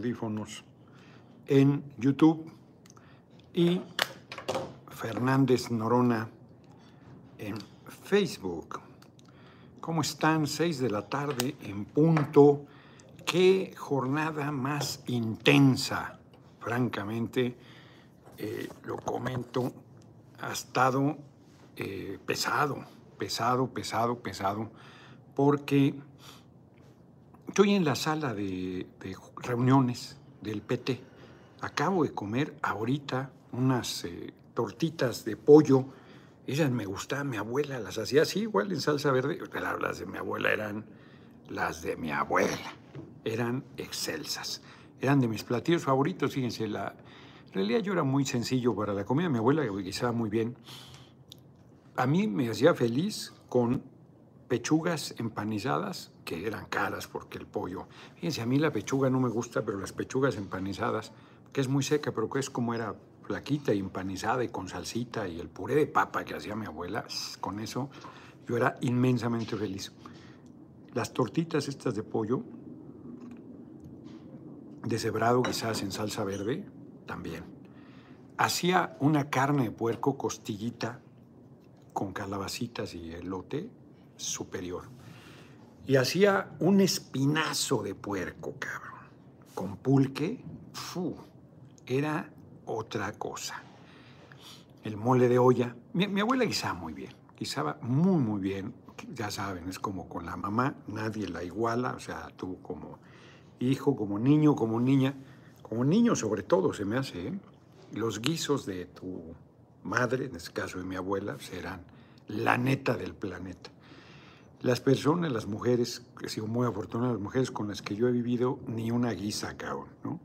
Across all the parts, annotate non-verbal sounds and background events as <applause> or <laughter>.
audífonos en YouTube y Fernández Norona en Facebook. ¿Cómo están? Seis de la tarde en punto. Qué jornada más intensa, francamente, eh, lo comento, ha estado eh, pesado, pesado, pesado, pesado, porque estoy en la sala de, reuniones del PT. Acabo de comer ahorita unas eh, tortitas de pollo. Ellas me gustaban, mi abuela las hacía así, igual en salsa verde. Claro, las de mi abuela eran las de mi abuela. Eran excelsas. Eran de mis platillos favoritos, fíjense. La, en realidad yo era muy sencillo para la comida. Mi abuela guisaba muy bien. A mí me hacía feliz con pechugas empanizadas, que eran caras porque el pollo. Fíjense, a mí la pechuga no me gusta, pero las pechugas empanizadas, que es muy seca, pero que es como era flaquita y empanizada y con salsita y el puré de papa que hacía mi abuela, con eso yo era inmensamente feliz. Las tortitas estas de pollo, deshebrado quizás en salsa verde, también. Hacía una carne de puerco costillita con calabacitas y elote superior. Y hacía un espinazo de puerco, cabrón, con pulque, fu, era otra cosa. El mole de olla. Mi, abuela guisaba muy bien, guisaba muy, muy bien. Ya saben, es como con la mamá, nadie la iguala, o sea, tú como hijo, como niño, como niña, como niño sobre todo se me hace, ¿eh? los guisos de tu madre, en este caso de mi abuela, serán la neta del planeta. Las personas, las mujeres, he sido muy afortunado, las mujeres con las que yo he vivido, ni una guisa, cabrón, ¿no?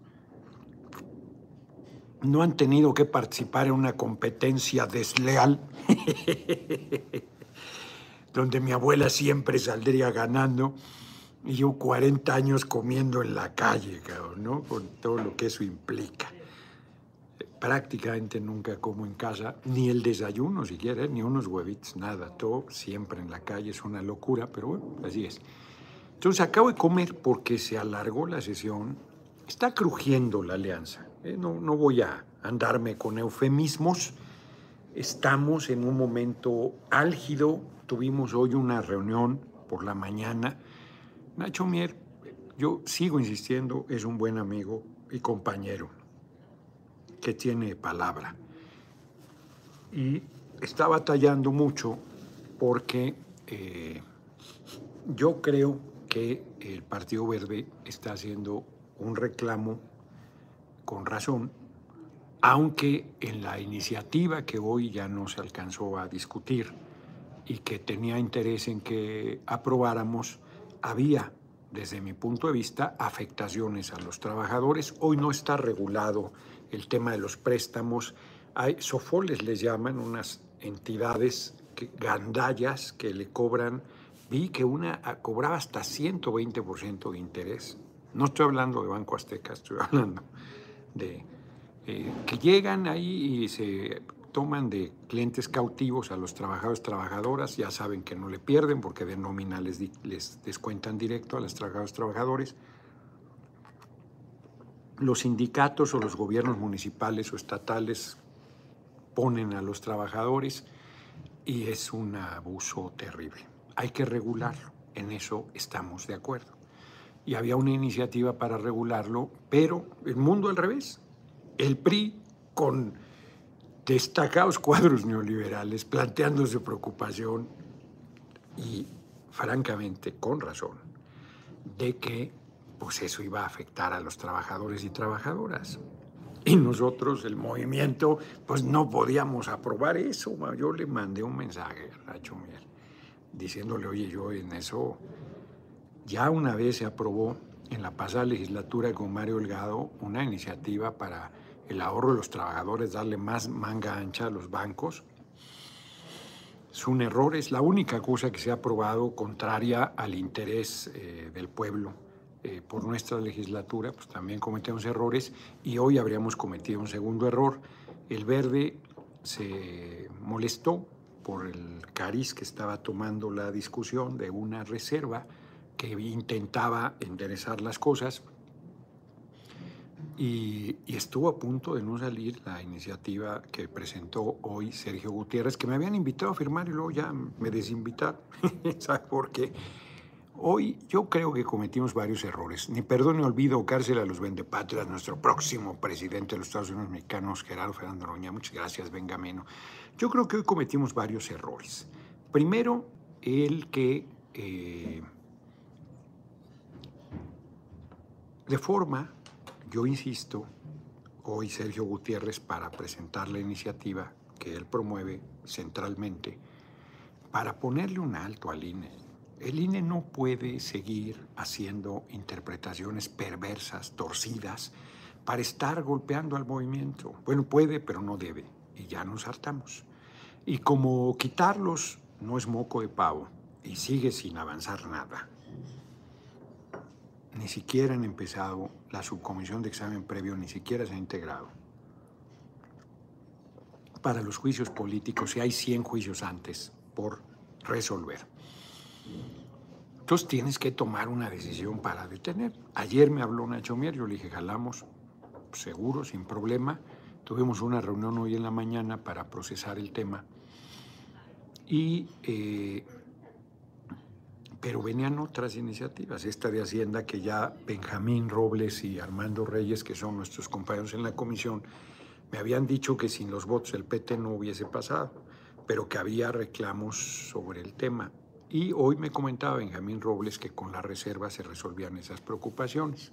no han tenido que participar en una competencia desleal, <laughs> donde mi abuela siempre saldría ganando y yo 40 años comiendo en la calle, ¿no? Con todo lo que eso implica. Prácticamente nunca como en casa, ni el desayuno siquiera, ni unos huevitos, nada, todo siempre en la calle, es una locura, pero bueno, así es. Entonces acabo de comer porque se alargó la sesión, está crujiendo la alianza eh, no, no voy a andarme con eufemismos. Estamos en un momento álgido. Tuvimos hoy una reunión por la mañana. Nacho Mier, yo sigo insistiendo, es un buen amigo y compañero que tiene palabra. Y está batallando mucho porque eh, yo creo que el Partido Verde está haciendo un reclamo con razón, aunque en la iniciativa que hoy ya no se alcanzó a discutir y que tenía interés en que aprobáramos, había, desde mi punto de vista, afectaciones a los trabajadores. Hoy no está regulado el tema de los préstamos. Hay sofoles, les llaman, unas entidades gandallas que le cobran. Vi que una cobraba hasta 120% de interés. No estoy hablando de Banco Azteca, estoy <laughs> hablando de, eh, que llegan ahí y se toman de clientes cautivos a los trabajadores trabajadoras, ya saben que no le pierden porque de nómina les, les descuentan directo a los trabajadores trabajadores. Los sindicatos o los gobiernos municipales o estatales ponen a los trabajadores y es un abuso terrible. Hay que regularlo, en eso estamos de acuerdo y había una iniciativa para regularlo, pero el mundo al revés. El PRI con destacados cuadros neoliberales planteándose preocupación y francamente con razón de que pues eso iba a afectar a los trabajadores y trabajadoras. Y nosotros, el movimiento, pues no podíamos aprobar eso. Yo le mandé un mensaje a Racho Mier diciéndole, oye, yo en eso ya una vez se aprobó en la pasada legislatura con Mario Delgado una iniciativa para el ahorro de los trabajadores, darle más manga ancha a los bancos. Es un error, es la única cosa que se ha aprobado contraria al interés eh, del pueblo. Eh, por nuestra legislatura, pues también cometemos errores y hoy habríamos cometido un segundo error. El verde se molestó por el cariz que estaba tomando la discusión de una reserva que intentaba enderezar las cosas y, estuvo a punto de no salir la iniciativa que presentó hoy Sergio Gutiérrez, que me habían invitado a firmar y luego ya me desinvitaron. <laughs> ¿Sabes por qué? Hoy yo creo que cometimos varios errores. Ni perdón ni olvido, cárcel a los vendepatrias, nuestro próximo presidente de los Estados Unidos mexicanos, Gerardo Fernando Roña. Muchas gracias, Benjamino. Yo creo que hoy cometimos varios errores. Primero, el que eh, de forma yo insisto, hoy Sergio Gutiérrez, para presentar la iniciativa que él promueve centralmente, para ponerle un alto al INE. El INE no puede seguir haciendo interpretaciones perversas, torcidas, para estar golpeando al movimiento. Bueno, puede, pero no debe. Y ya nos hartamos. Y como quitarlos no es moco de pavo y sigue sin avanzar nada ni siquiera han empezado, la subcomisión de examen previo ni siquiera se ha integrado. Para los juicios políticos, si hay 100 juicios antes por resolver. Entonces tienes que tomar una decisión para detener. Ayer me habló Nacho Mier, yo le dije, jalamos, seguro, sin problema. Tuvimos una reunión hoy en la mañana para procesar el tema. Y eh, pero venían otras iniciativas, esta de Hacienda que ya Benjamín Robles y Armando Reyes, que son nuestros compañeros en la comisión, me habían dicho que sin los votos el PT no hubiese pasado, pero que había reclamos sobre el tema. Y hoy me comentaba Benjamín Robles que con la reserva se resolvían esas preocupaciones.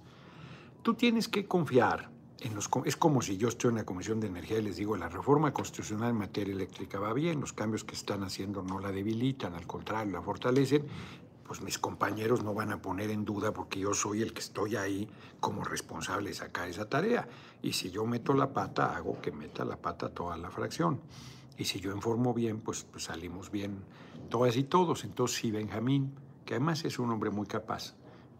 Tú tienes que confiar en los... Es como si yo estoy en la Comisión de Energía y les digo, la reforma constitucional en materia eléctrica va bien, los cambios que están haciendo no la debilitan, al contrario, la fortalecen, pues mis compañeros no van a poner en duda porque yo soy el que estoy ahí como responsable de sacar esa tarea. Y si yo meto la pata, hago que meta la pata toda la fracción. Y si yo informo bien, pues, pues salimos bien todas y todos. Entonces, si Benjamín, que además es un hombre muy capaz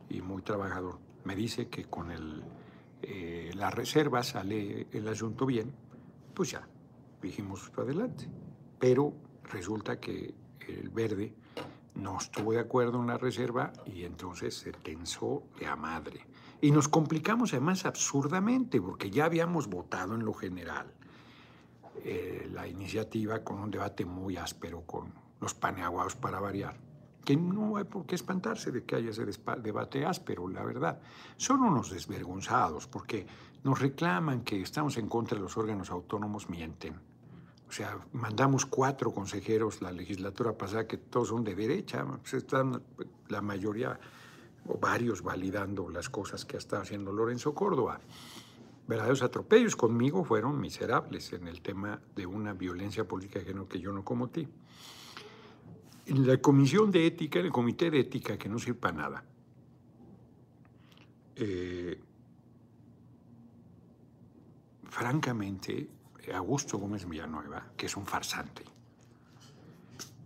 y muy trabajador, me dice que con el, eh, la reserva sale el asunto bien, pues ya, dijimos adelante. Pero resulta que el verde no estuvo de acuerdo en la reserva y entonces se tensó de a madre. Y nos complicamos además absurdamente porque ya habíamos votado en lo general eh, la iniciativa con un debate muy áspero con los paneaguados para variar. Que no hay por qué espantarse de que haya ese debate áspero, la verdad. Son unos desvergonzados porque nos reclaman que estamos en contra de los órganos autónomos, mienten o sea, mandamos cuatro consejeros la legislatura pasada que todos son de derecha, pues están la mayoría o varios validando las cosas que está haciendo Lorenzo Córdoba. Verdaderos atropellos conmigo fueron miserables en el tema de una violencia política que yo no cometí. En la comisión de ética, en el comité de ética, que no sirve para nada, eh, francamente, Augusto Gómez Villanueva, que es un farsante,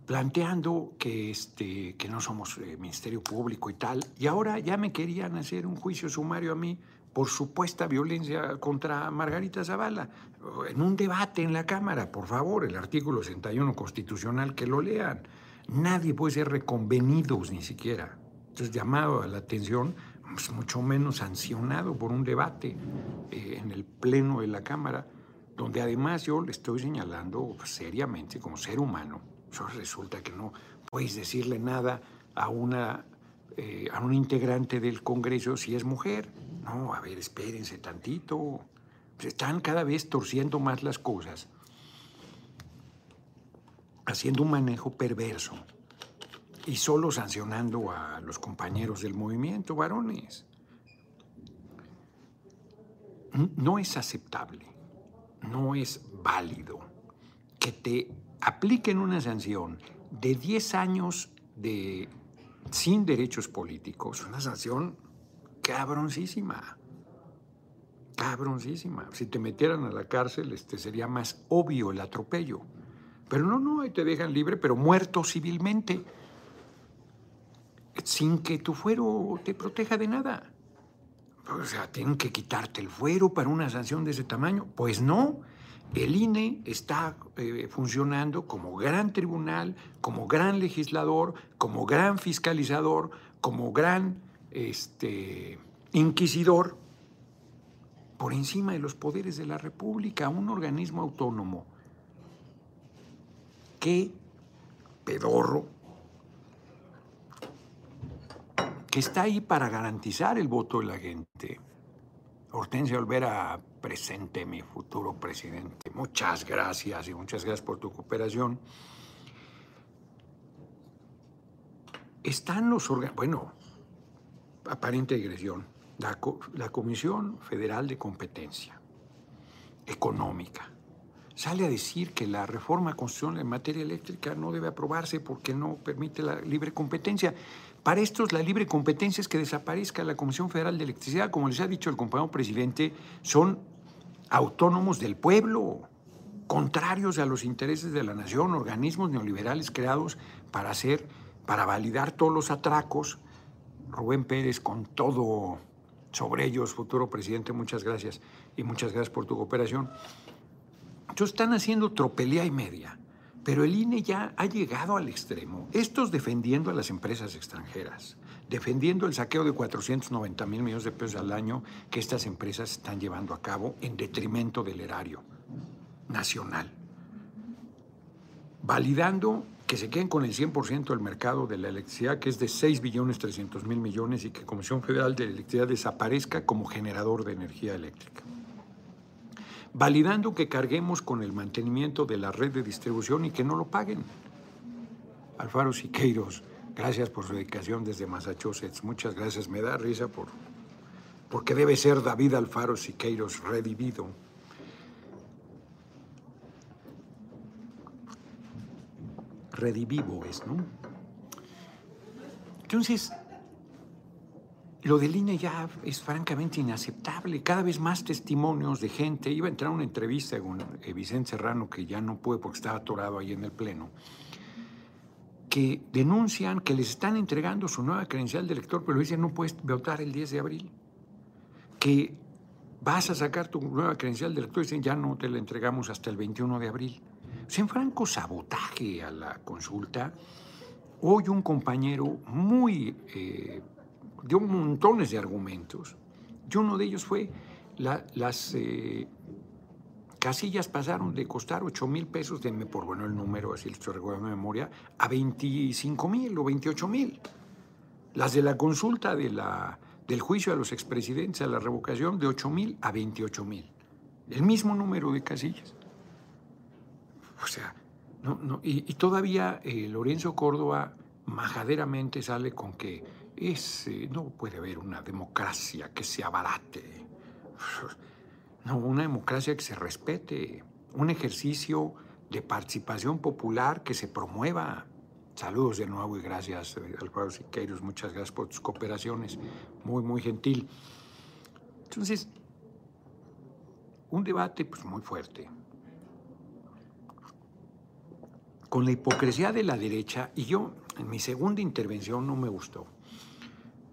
planteando que, este, que no somos eh, Ministerio Público y tal, y ahora ya me querían hacer un juicio sumario a mí por supuesta violencia contra Margarita Zavala, en un debate en la Cámara, por favor, el artículo 61 constitucional, que lo lean. Nadie puede ser reconvenido ni siquiera. Entonces, llamado a la atención, pues, mucho menos sancionado por un debate eh, en el Pleno de la Cámara donde además yo le estoy señalando seriamente como ser humano. Resulta que no puedes decirle nada a una eh, a un integrante del Congreso si es mujer. No, a ver, espérense tantito. Se están cada vez torciendo más las cosas, haciendo un manejo perverso y solo sancionando a los compañeros del movimiento, varones. No es aceptable no es válido que te apliquen una sanción de 10 años de, sin derechos políticos, una sanción cabroncísima. Cabroncísima. Si te metieran a la cárcel, este sería más obvio el atropello. Pero no, no, ahí te dejan libre, pero muerto civilmente, sin que tu fuero te proteja de nada. O sea, ¿tienen que quitarte el fuero para una sanción de ese tamaño? Pues no. El INE está eh, funcionando como gran tribunal, como gran legislador, como gran fiscalizador, como gran este, inquisidor por encima de los poderes de la República, un organismo autónomo. Qué pedorro que está ahí para garantizar el voto de la gente. Hortensia Olvera, presente mi futuro presidente. Muchas gracias y muchas gracias por tu cooperación. Están los órganos, bueno, aparente digresión, la, la Comisión Federal de Competencia Económica sale a decir que la reforma constitucional en materia eléctrica no debe aprobarse porque no permite la libre competencia. Para estos, la libre competencia es que desaparezca la Comisión Federal de Electricidad. Como les ha dicho el compañero presidente, son autónomos del pueblo, contrarios a los intereses de la nación, organismos neoliberales creados para hacer, para validar todos los atracos. Rubén Pérez, con todo sobre ellos, futuro presidente, muchas gracias y muchas gracias por tu cooperación. Entonces están haciendo tropelía y media. Pero el INE ya ha llegado al extremo. Estos defendiendo a las empresas extranjeras, defendiendo el saqueo de 490 mil millones de pesos al año que estas empresas están llevando a cabo en detrimento del erario nacional. Validando que se queden con el 100% del mercado de la electricidad, que es de 6 billones 300 mil millones, y que Comisión Federal de Electricidad desaparezca como generador de energía eléctrica validando que carguemos con el mantenimiento de la red de distribución y que no lo paguen. Alfaro Siqueiros, gracias por su dedicación desde Massachusetts. Muchas gracias. Me da risa por, porque debe ser David Alfaro Siqueiros redivido. Redivivo es, ¿no? Entonces, lo del INE ya es francamente inaceptable. Cada vez más testimonios de gente. Iba a entrar a una entrevista con Vicente Serrano, que ya no puede porque estaba atorado ahí en el Pleno, que denuncian que les están entregando su nueva credencial de elector, pero dicen no puedes votar el 10 de abril. Que vas a sacar tu nueva credencial de elector y dicen ya no te la entregamos hasta el 21 de abril. O sea, en franco sabotaje a la consulta. Hoy un compañero muy... Eh, dio montones de argumentos. Y uno de ellos fue las eh, casillas pasaron de costar 8 mil pesos, denme por bueno el número, así lo recuerdo de memoria, a 25 mil o 28 mil. Las de la consulta de la, del juicio a los expresidentes a la revocación de 8 mil a 28 mil. El mismo número de casillas. O sea, no, no, y, todavía eh, Lorenzo Córdoba majaderamente sale con que no puede haber una democracia que se abarate. No, una democracia que se respete, un ejercicio de participación popular que se promueva. Saludos de nuevo y gracias, eh, Alfredo Siqueiros. Muchas gracias por tus cooperaciones. Muy, muy gentil. Entonces, un debate pues, muy fuerte. Con la hipocresía de la derecha, y yo en mi segunda intervención no me gustó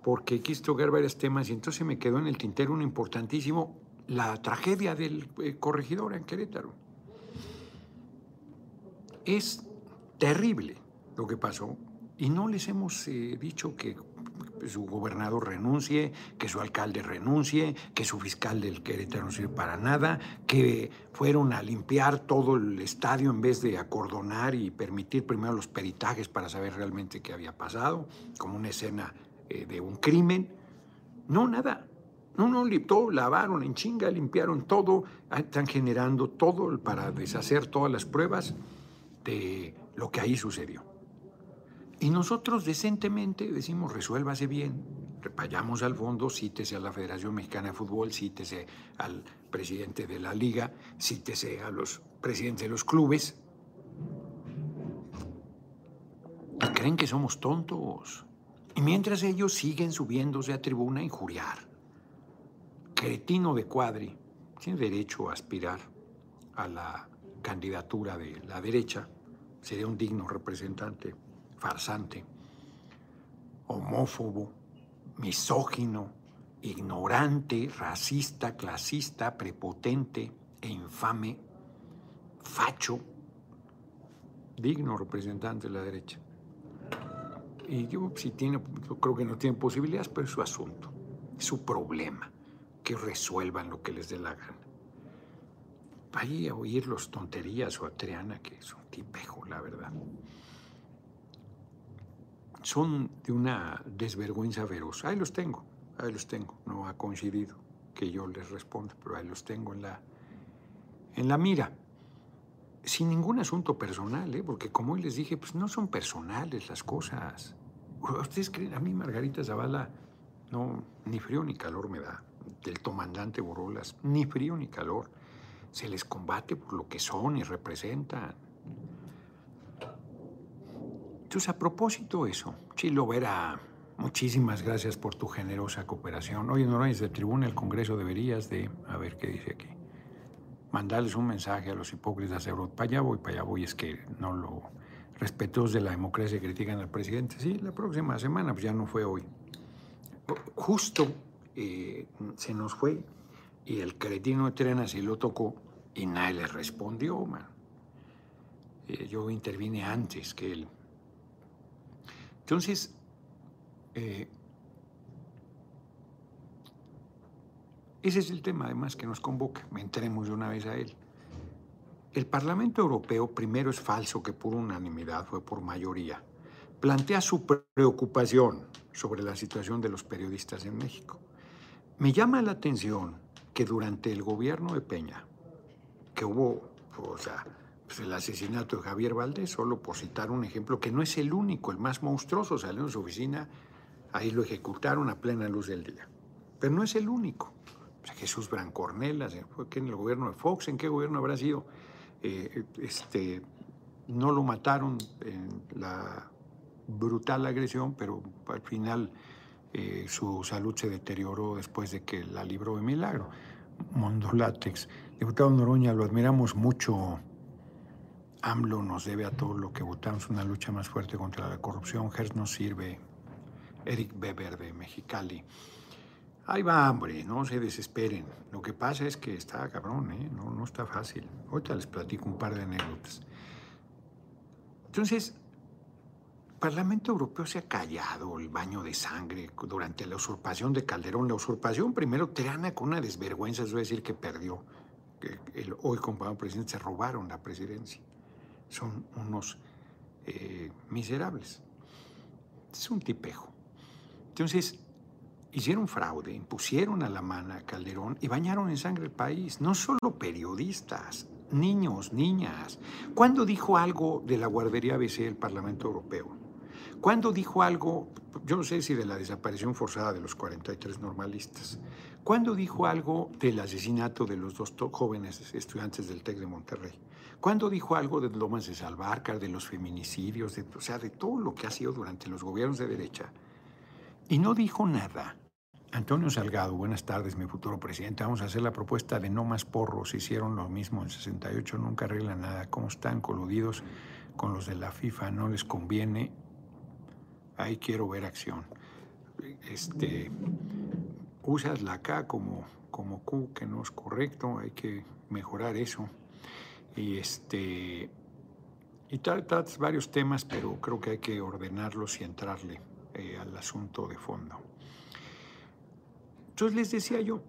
porque quise tocar varios temas y entonces me quedó en el tintero uno importantísimo, la tragedia del eh, corregidor en Querétaro. Es terrible lo que pasó y no les hemos eh, dicho que su gobernador renuncie, que su alcalde renuncie, que su fiscal del Querétaro no sirve para nada, que fueron a limpiar todo el estadio en vez de acordonar y permitir primero los peritajes para saber realmente qué había pasado, como una escena eh, de un crimen. No, nada. No, no, todo lavaron en chinga, limpiaron todo, ah, están generando todo para deshacer todas las pruebas de lo que ahí sucedió. Y nosotros decentemente decimos, resuélvase bien, repayamos al fondo, cítese a la Federación Mexicana de Fútbol, cítese al presidente de la liga, cítese a los presidentes de los clubes. ¿Y creen que somos tontos? Y mientras ellos siguen subiéndose a tribuna a injuriar. Cretino de Cuadri tiene derecho a aspirar a la candidatura de la derecha. Sería un digno representante, farsante, homófobo, misógino, ignorante, racista, clasista, prepotente e infame, facho, digno representante de la derecha. Y yo, si tiene, creo que no tiene posibilidades, pero es su asunto, es su problema. que resuelvan lo que les dé la gana. Vaya a oír los tonterías o a Triana, que es un tipejo, la verdad. Son de una desvergüenza feroz. Ahí los tengo, ahí los tengo. No ha coincidido que yo les responda, pero ahí los tengo en la, en la mira. Sin ningún asunto personal, ¿eh? porque como hoy les dije, pues no son personales las cosas. ¿Ustedes creen? A mí Margarita Zavala, no, ni frío ni calor me da. Del comandante Borolas, ni frío ni calor se les combate por lo que son y representan. Entonces, a propósito eso, Chilo Vera, muchísimas gracias por tu generosa cooperación. Oye, no de tribuna, el Congreso deberías de, a ver qué dice aquí, mandarles un mensaje a los hipócritas de Europa. Para allá voy, para allá voy, es que no lo... Respetos de la democracia critican al presidente. Sí, la próxima semana, pues ya no fue hoy. Justo eh, se nos fue y el cretino de Trenas sí lo tocó y nadie le respondió. Eh, yo intervine antes que él. Entonces, eh, ese es el tema además que nos convoca. Me entremos de una vez a él. El Parlamento Europeo primero es falso que por unanimidad fue por mayoría. Plantea su preocupación sobre la situación de los periodistas en México. Me llama la atención que durante el gobierno de Peña, que hubo, o sea, pues, el asesinato de Javier Valdés, solo por citar un ejemplo, que no es el único, el más monstruoso, salió en su oficina, ahí lo ejecutaron a plena luz del día. Pero no es el único. O sea, Jesús Brancornelas, fue en el gobierno de Fox, ¿en qué gobierno habrá sido? Eh, este, no lo mataron en la brutal agresión, pero al final eh, su salud se deterioró después de que la libró de milagro. Mondo Látex. Diputado Noroña, lo admiramos mucho. AMLO nos debe a todo lo que votamos una lucha más fuerte contra la corrupción. Gers nos sirve. Eric Weber de Mexicali. Ahí va, hombre, no se desesperen. Lo que pasa es que está cabrón, ¿eh? no, no está fácil. Ahorita les platico un par de anécdotas. Entonces, Parlamento Europeo se ha callado el baño de sangre durante la usurpación de Calderón. La usurpación primero Triana con una desvergüenza, es decir, que perdió. El hoy compañero presidente se robaron la presidencia. Son unos eh, miserables. Es un tipejo. Entonces, hicieron fraude, impusieron a la mano a Calderón y bañaron en sangre el país. No solo periodistas, niños, niñas. ¿Cuándo dijo algo de la guardería ABC el Parlamento Europeo? ¿Cuándo dijo algo, yo no sé si de la desaparición forzada de los 43 normalistas? ¿Cuándo dijo algo del asesinato de los dos jóvenes estudiantes del TEC de Monterrey? ¿Cuándo dijo algo de Lomas de Salvarcar, de los feminicidios, de, o sea, de todo lo que ha sido durante los gobiernos de derecha? Y no dijo nada. Antonio Salgado, buenas tardes, mi futuro presidente. Vamos a hacer la propuesta de no más porros. Hicieron lo mismo en 68, nunca arreglan nada. ¿Cómo están coludidos con los de la FIFA? No les conviene ahí quiero ver acción. Este, usas la K como, como Q, que no es correcto, hay que mejorar eso. Y este y tratas varios temas, pero creo que hay que ordenarlos y entrarle eh, al asunto de fondo. Entonces les decía yo,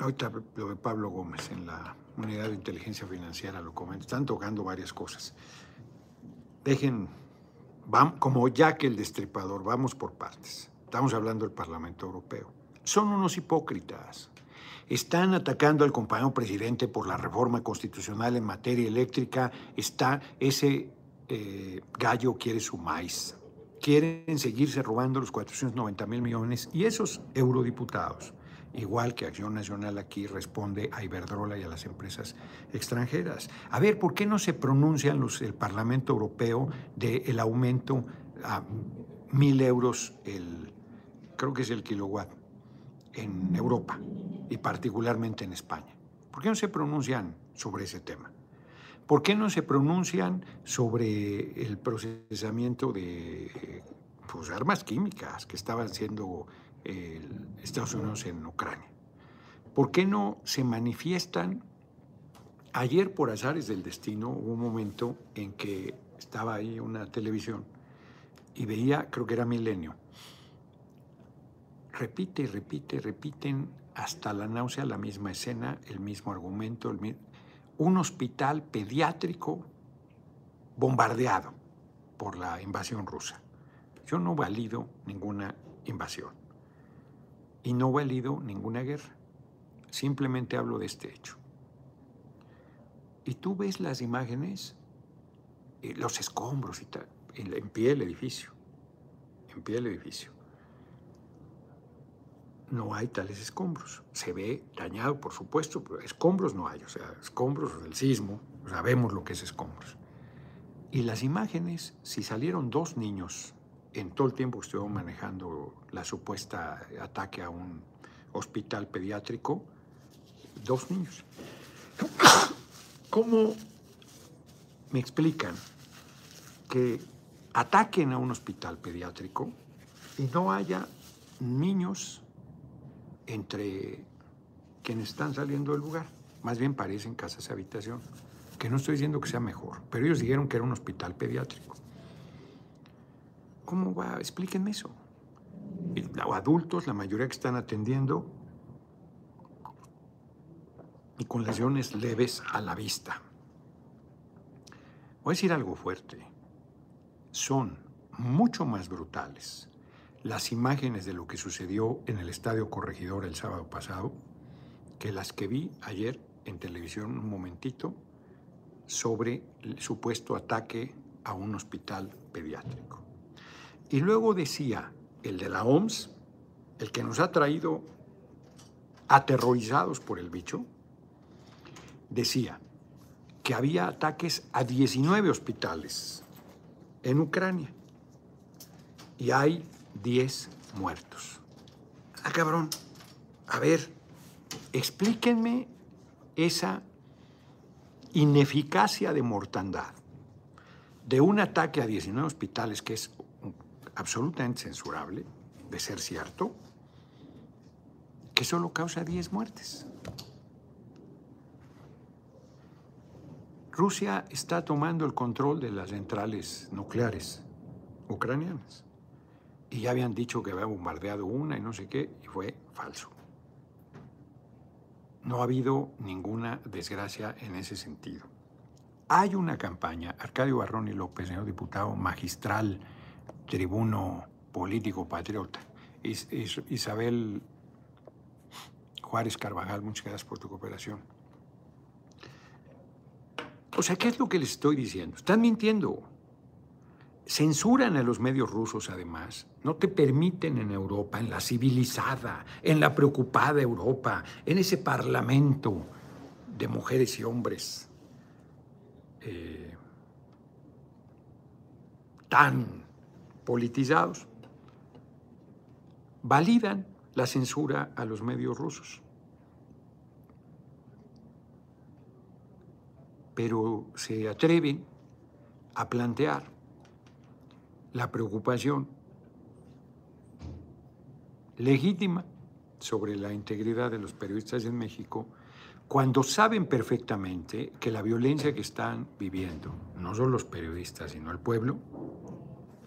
ahorita lo de Pablo Gómez en la unidad de inteligencia financiera lo comento, están tocando varias cosas. Dejen como ya que el Destripador, vamos por partes. Estamos hablando del Parlamento Europeo. Son unos hipócritas. Están atacando al compañero presidente por la reforma constitucional en materia eléctrica. Está ese eh, gallo quiere su maíz. Quieren seguirse robando los 490 mil millones y esos eurodiputados igual que Acción Nacional aquí responde a Iberdrola y a las empresas extranjeras. A ver, ¿por qué no se pronuncian los, el Parlamento Europeo del aumento a mil euros, el, creo que es el kilowatt, en Europa y particularmente en España? ¿Por qué no se pronuncian sobre ese tema? ¿Por qué no se pronuncian sobre el procesamiento de pues, armas químicas que estaban siendo Estados Unidos en Ucrania. ¿Por qué no se manifiestan? Ayer, por azares del destino, hubo un momento en que estaba ahí una televisión y veía, creo que era Milenio, repite repite, repiten hasta la náusea la misma escena, el mismo argumento, el un hospital pediátrico bombardeado por la invasión rusa. Yo no valido ninguna invasión y no valido ninguna guerra. Simplemente hablo de este hecho. Y tú ves las imágenes, eh, los escombros y tal, en pie el edificio, en pie el edificio no hay tales escombros. Se ve dañado, por supuesto, pero escombros no hay. O sea, escombros del sismo, sabemos lo que es escombros. Y las imágenes, si salieron dos niños en todo el tiempo que estuvo manejando la supuesta ataque a un hospital pediátrico, dos niños. ¿Cómo me explican que ataquen a un hospital pediátrico y no haya niños entre quienes están saliendo del lugar. Más bien parecen casas de habitación, que no estoy diciendo que sea mejor, pero ellos dijeron que era un hospital pediátrico. ¿Cómo va? Explíquenme eso. Adultos, la mayoría que están atendiendo, y con lesiones leves a la vista. Voy a decir algo fuerte. Son mucho más brutales las imágenes de lo que sucedió en el Estadio Corregidor el sábado pasado que las que vi ayer en televisión un momentito sobre el supuesto ataque a un hospital pediátrico. Y luego decía el de la OMS, el que nos ha traído aterrorizados por el bicho, decía que había ataques a 19 hospitales en Ucrania y hay 10 muertos. Ah, cabrón. A ver, explíquenme esa ineficacia de mortandad de un ataque a 19 hospitales que es absolutamente censurable, de ser cierto, que solo causa 10 muertes. Rusia está tomando el control de las centrales nucleares ucranianas y ya habían dicho que había bombardeado una y no sé qué, y fue falso. No ha habido ninguna desgracia en ese sentido. Hay una campaña, Arcadio Barrón y López, señor diputado, magistral, tribuno político patriota, Isabel Juárez Carvajal, muchas gracias por tu cooperación. O sea, ¿qué es lo que les estoy diciendo? Están mintiendo censuran a los medios rusos además, no te permiten en Europa, en la civilizada, en la preocupada Europa, en ese parlamento de mujeres y hombres eh, tan politizados, validan la censura a los medios rusos. Pero se atreven a plantear la preocupación legítima sobre la integridad de los periodistas en México cuando saben perfectamente que la violencia que están viviendo, no solo los periodistas, sino el pueblo,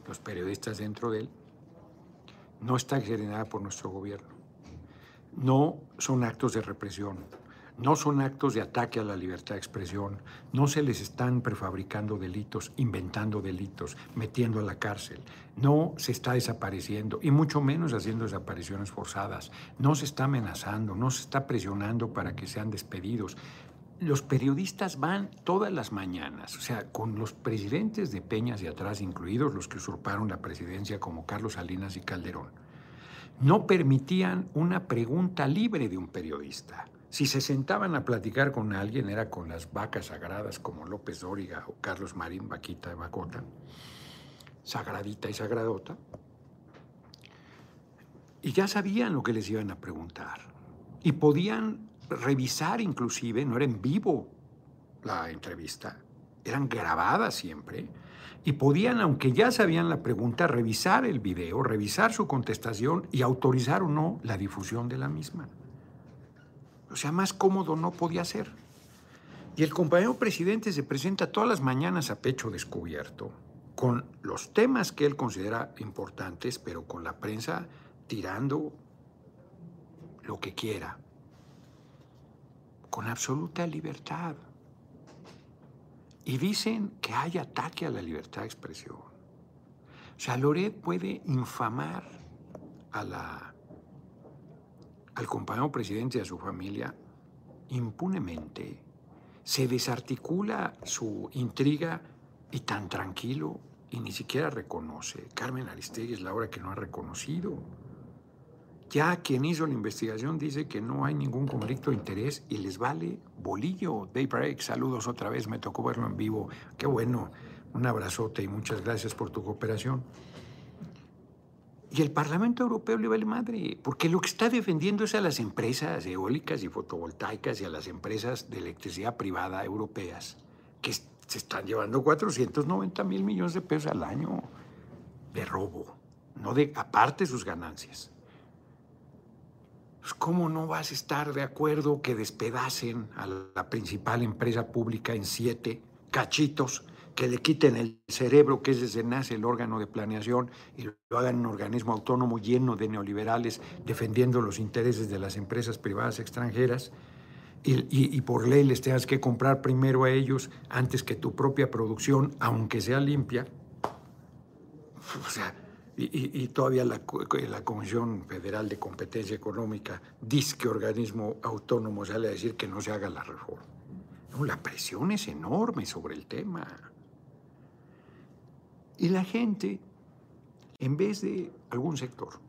los periodistas dentro de él, no está generada por nuestro gobierno. No son actos de represión, no son actos de ataque a la libertad de expresión, no se les están prefabricando delitos, inventando delitos, metiendo a la cárcel, no se está desapareciendo y mucho menos haciendo desapariciones forzadas, no se está amenazando, no se está presionando para que sean despedidos. Los periodistas van todas las mañanas, o sea, con los presidentes de Peñas y atrás, incluidos los que usurparon la presidencia como Carlos Salinas y Calderón, no permitían una pregunta libre de un periodista. Si se sentaban a platicar con alguien era con las vacas sagradas como López Dóriga o Carlos Marín, vaquita de Bacota, sagradita y sagradota, y ya sabían lo que les iban a preguntar. Y podían revisar inclusive, no era en vivo la entrevista, eran grabadas siempre, y podían, aunque ya sabían la pregunta, revisar el video, revisar su contestación y autorizar o no la difusión de la misma. O sea, más cómodo no podía ser. Y el compañero presidente se presenta todas las mañanas a pecho descubierto, con los temas que él considera importantes, pero con la prensa tirando lo que quiera, con absoluta libertad. Y dicen que hay ataque a la libertad de expresión. O sea, Loret puede infamar a la, al compañero presidente y a su familia impunemente. Se desarticula su intriga y tan tranquilo y ni siquiera reconoce. Carmen Aristegui es la hora que no ha reconocido. Ya quien hizo la investigación dice que no hay ningún conflicto de interés y les vale bolillo. Daybreak, saludos otra vez, me tocó verlo en vivo. Qué bueno, un abrazote y muchas gracias por tu cooperación. Y el Parlamento Europeo le vale madre, porque lo que está defendiendo es a las empresas eólicas y fotovoltaicas y a las empresas de electricidad privada europeas, que se están llevando 490 mil millones de pesos al año de robo, no de aparte sus ganancias. Pues, ¿Cómo no vas a estar de acuerdo que despedacen a la principal empresa pública en siete cachitos, que le quiten el cerebro, que es desde nace el órgano de planeación, y lo hagan un organismo autónomo lleno de neoliberales defendiendo los intereses de las empresas privadas extranjeras? Y, por ley les tengas que comprar primero a ellos antes que tu propia producción, aunque sea limpia. O sea, y, todavía la, la, Comisión Federal de Competencia Económica dice que organismo autónomo sale a decir que no se haga la reforma. No, la presión es enorme sobre el tema. Y la gente, en vez de algún sector,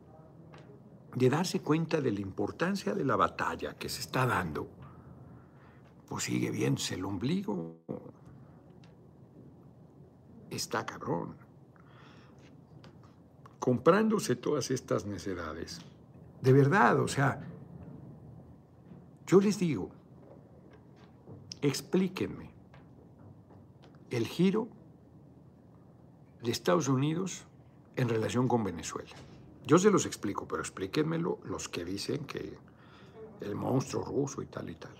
de darse cuenta de la importancia de la batalla que se está dando, pues sigue viéndose el ombligo. Está cabrón comprándose todas estas necedades. De verdad, o sea, yo les digo, explíquenme el giro de Estados Unidos en relación con Venezuela. Yo se los explico, pero explíquenmelo los que dicen que el monstruo ruso y tal y tal.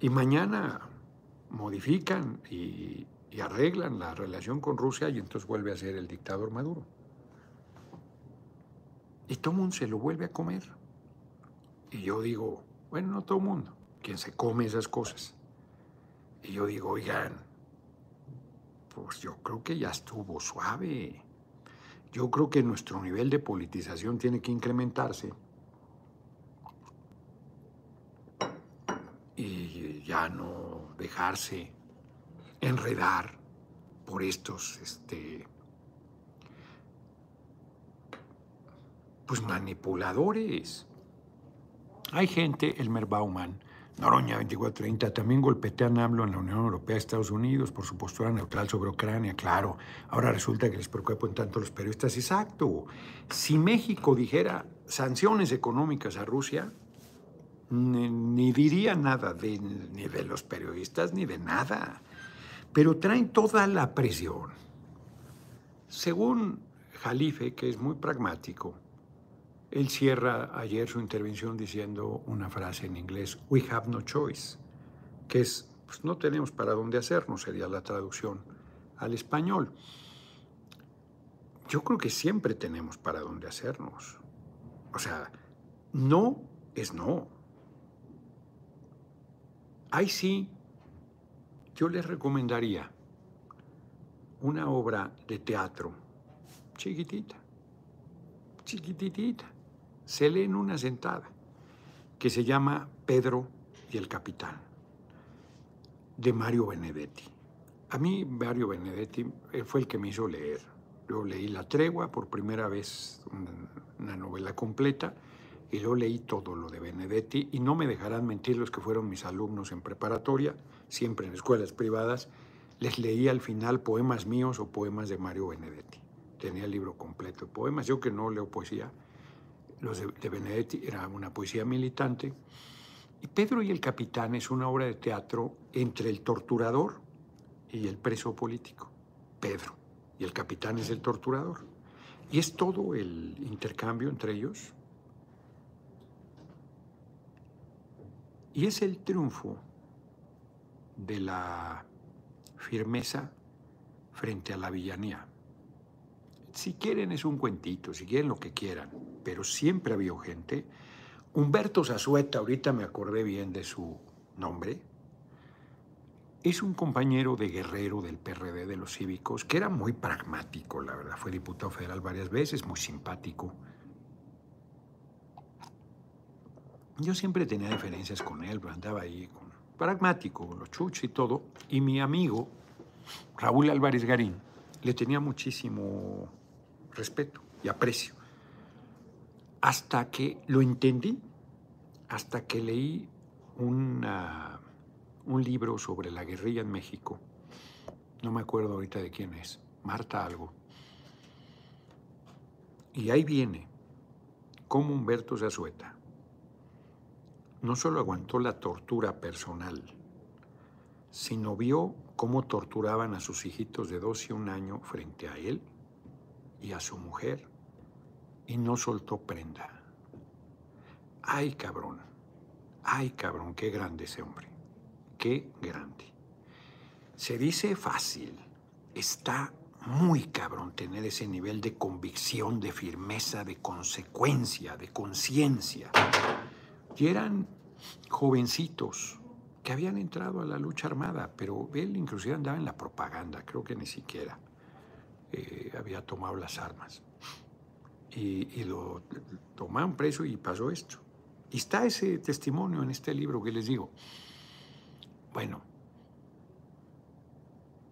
Y mañana modifican y, arreglan la relación con Rusia y entonces vuelve a ser el dictador Maduro. Y todo mundo se lo vuelve a comer. Y yo digo, bueno, no todo mundo, quien se come esas cosas. Y yo digo, oigan, pues yo creo que ya estuvo suave. Yo creo que nuestro nivel de politización tiene que incrementarse. Y ya no dejarse enredar por estos este, pues manipuladores. Hay gente, Elmer Bauman, Noroña 2430, también golpetean AMLO en la Unión Europea, Estados Unidos, por su postura neutral sobre Ucrania, claro. Ahora resulta que les preocupan tanto los periodistas. Exacto. Si México dijera sanciones económicas a Rusia, ni, diría nada ni de los periodistas ni de nada pero traen toda la presión. Según Jalife, que es muy pragmático, él cierra ayer su intervención diciendo una frase en inglés, we have no choice, que es, pues no tenemos para dónde hacernos, sería la traducción al español. Yo creo que siempre tenemos para dónde hacernos. O sea, no es no. Ahí sí yo les recomendaría una obra de teatro chiquitita, chiquititita, se lee en una sentada, que se llama Pedro y el Capitán, de Mario Benedetti. A mí Mario Benedetti fue el que me hizo leer. Yo leí La Tregua por primera vez, una novela completa, y lo leí todo lo de Benedetti, y no me dejarán mentir los que fueron mis alumnos en preparatoria, siempre en escuelas privadas, les leía al final poemas míos o poemas de Mario Benedetti. Tenía el libro completo de poemas. Yo que no leo poesía, los de, Benedetti era una poesía militante. Y Pedro y el Capitán es una obra de teatro entre el torturador y el preso político. Pedro. Y el capitán es el torturador. Y es todo el intercambio entre ellos. Y es el triunfo de la firmeza frente a la villanía. Si quieren es un cuentito, si quieren lo que quieran. Pero siempre ha habido gente. Humberto Zazueta, ahorita me acordé bien de su nombre, es un compañero de guerrero del PRD de los cívicos que era muy pragmático, la verdad. Fue diputado federal varias veces, muy simpático. Yo siempre tenía diferencias con él, andaba ahí con pragmático, con los chuchos y todo. Y mi amigo, Raúl Álvarez Garín, le tenía muchísimo respeto y aprecio. Hasta que lo entendí, hasta que leí un libro sobre la guerrilla en México. No me acuerdo ahorita de quién es, Marta algo. Y ahí viene cómo Humberto Zazueta no solo aguantó la tortura personal, sino vio cómo torturaban a sus hijitos de dos y un año frente a él y a su mujer y no soltó prenda. Ay, cabrón, ay, cabrón, qué grande ese hombre, qué grande. Se dice fácil, está muy cabrón tener ese nivel de convicción, de firmeza, de consecuencia, de conciencia. Y eran jovencitos que habían entrado a la lucha armada, pero él inclusive andaba en la propaganda, creo que ni siquiera eh, había tomado las armas. Y, lo tomaron preso y pasó esto. Y está ese testimonio en este libro que les digo. Bueno,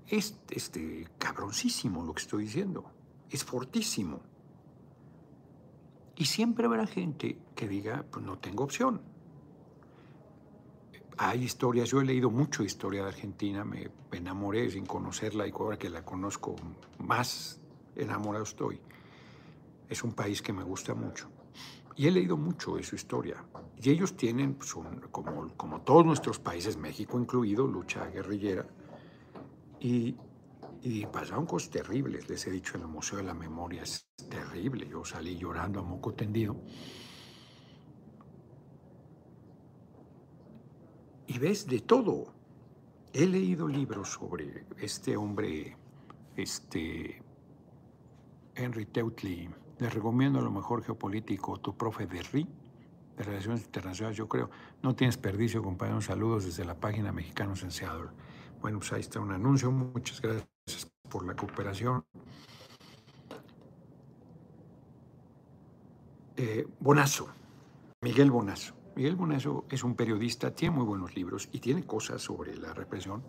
es este, cabroncísimo lo que estoy diciendo. Es fortísimo. Y siempre habrá gente que diga, pues no tengo opción hay historias, yo he leído mucho historia de Argentina, me enamoré sin conocerla y ahora que la conozco más enamorado estoy. Es un país que me gusta mucho. Y he leído mucho de su historia. Y ellos tienen, pues, como, como todos nuestros países, México incluido, lucha guerrillera. Y, y pasaron cosas terribles, les he dicho en el Museo de la Memoria, es terrible. Yo salí llorando a moco tendido. y ves de todo. He leído libros sobre este hombre, este Henry Teutli. Les recomiendo a lo mejor geopolítico, tu profe de RI, de Relaciones Internacionales, yo creo. No tienes perdicio, compañeros. Saludos desde la página Mexicanos en Seattle. Bueno, pues ahí está un anuncio. Muchas gracias por la cooperación. Eh, Bonazo, Miguel Bonazo. Miguel Bonazo es un periodista, tiene muy buenos libros y tiene cosas sobre la represión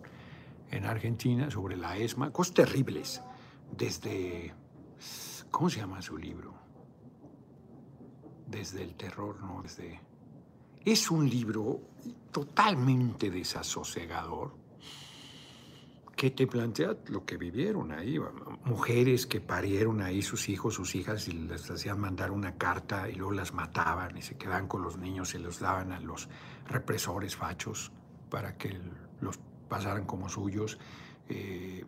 en Argentina, sobre la ESMA, cosas terribles, desde, ¿cómo se llama su libro? Desde el terror, ¿no? Desde... Es un libro totalmente desasosegador, que te plantea lo que vivieron ahí. Mujeres que parieron ahí sus hijos, sus hijas, y les hacían mandar una carta y luego las mataban y se quedaban con los niños y los daban a los represores fachos para que los pasaran como suyos. Eh,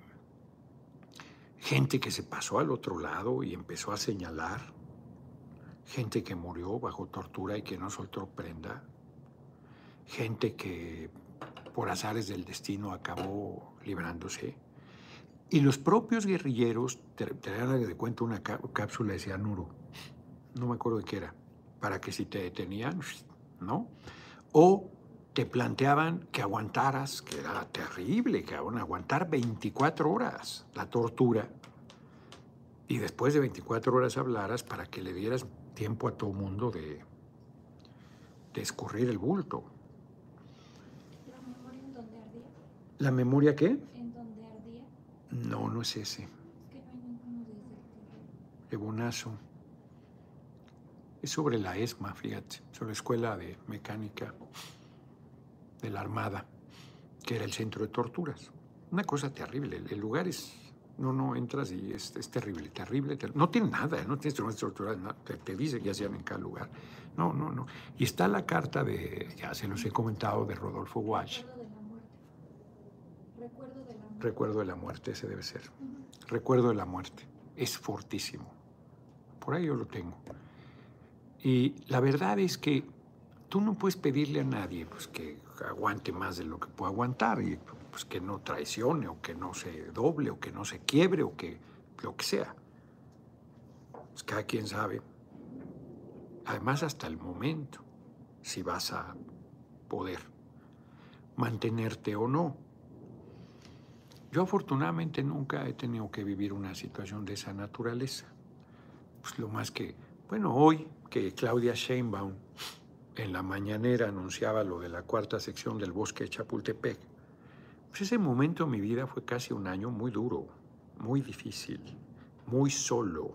gente que se pasó al otro lado y empezó a señalar. Gente que murió bajo tortura y que no soltó prenda. Gente que por azares del destino acabó librándose. Y los propios guerrilleros te, de cuenta una cápsula de cianuro, no me acuerdo de qué era, para que si te detenían, ¿no? O te planteaban que aguantaras, que era terrible, que aguantar 24 horas la tortura, y después de 24 horas hablaras para que le dieras tiempo a todo mundo de, de escurrir el bulto. ¿La memoria qué? ¿En donde ardía? No, no es ese. Es que no hay ninguno desde el Bonazo. Es sobre la ESMA, fíjate, sobre la Escuela de Mecánica de la Armada, que era el centro de torturas. Una cosa terrible. El lugar es. No, no, entras y es, terrible, terrible, No tiene nada, no tiene instrumentos torturas, te, te, dice que hacían en cada lugar. No, no, no. Y está la carta de, ya se los he comentado, de Rodolfo Walsh Recuerdo de la muerte, ese debe ser. Recuerdo de la muerte. Es fortísimo. Por ahí yo lo tengo. Y la verdad es que tú no puedes pedirle a nadie pues, que aguante más de lo que pueda aguantar y pues, que no traicione o que no se doble o que no se quiebre o que lo que sea. Pues cada quien sabe además hasta el momento, si vas a poder mantenerte o no. Yo afortunadamente nunca he tenido que vivir una situación de esa naturaleza. Pues lo más que, bueno, hoy que Claudia Sheinbaum en la mañanera anunciaba lo de la cuarta sección del bosque de Chapultepec, pues ese momento en mi vida fue casi un año muy duro, muy difícil, muy solo,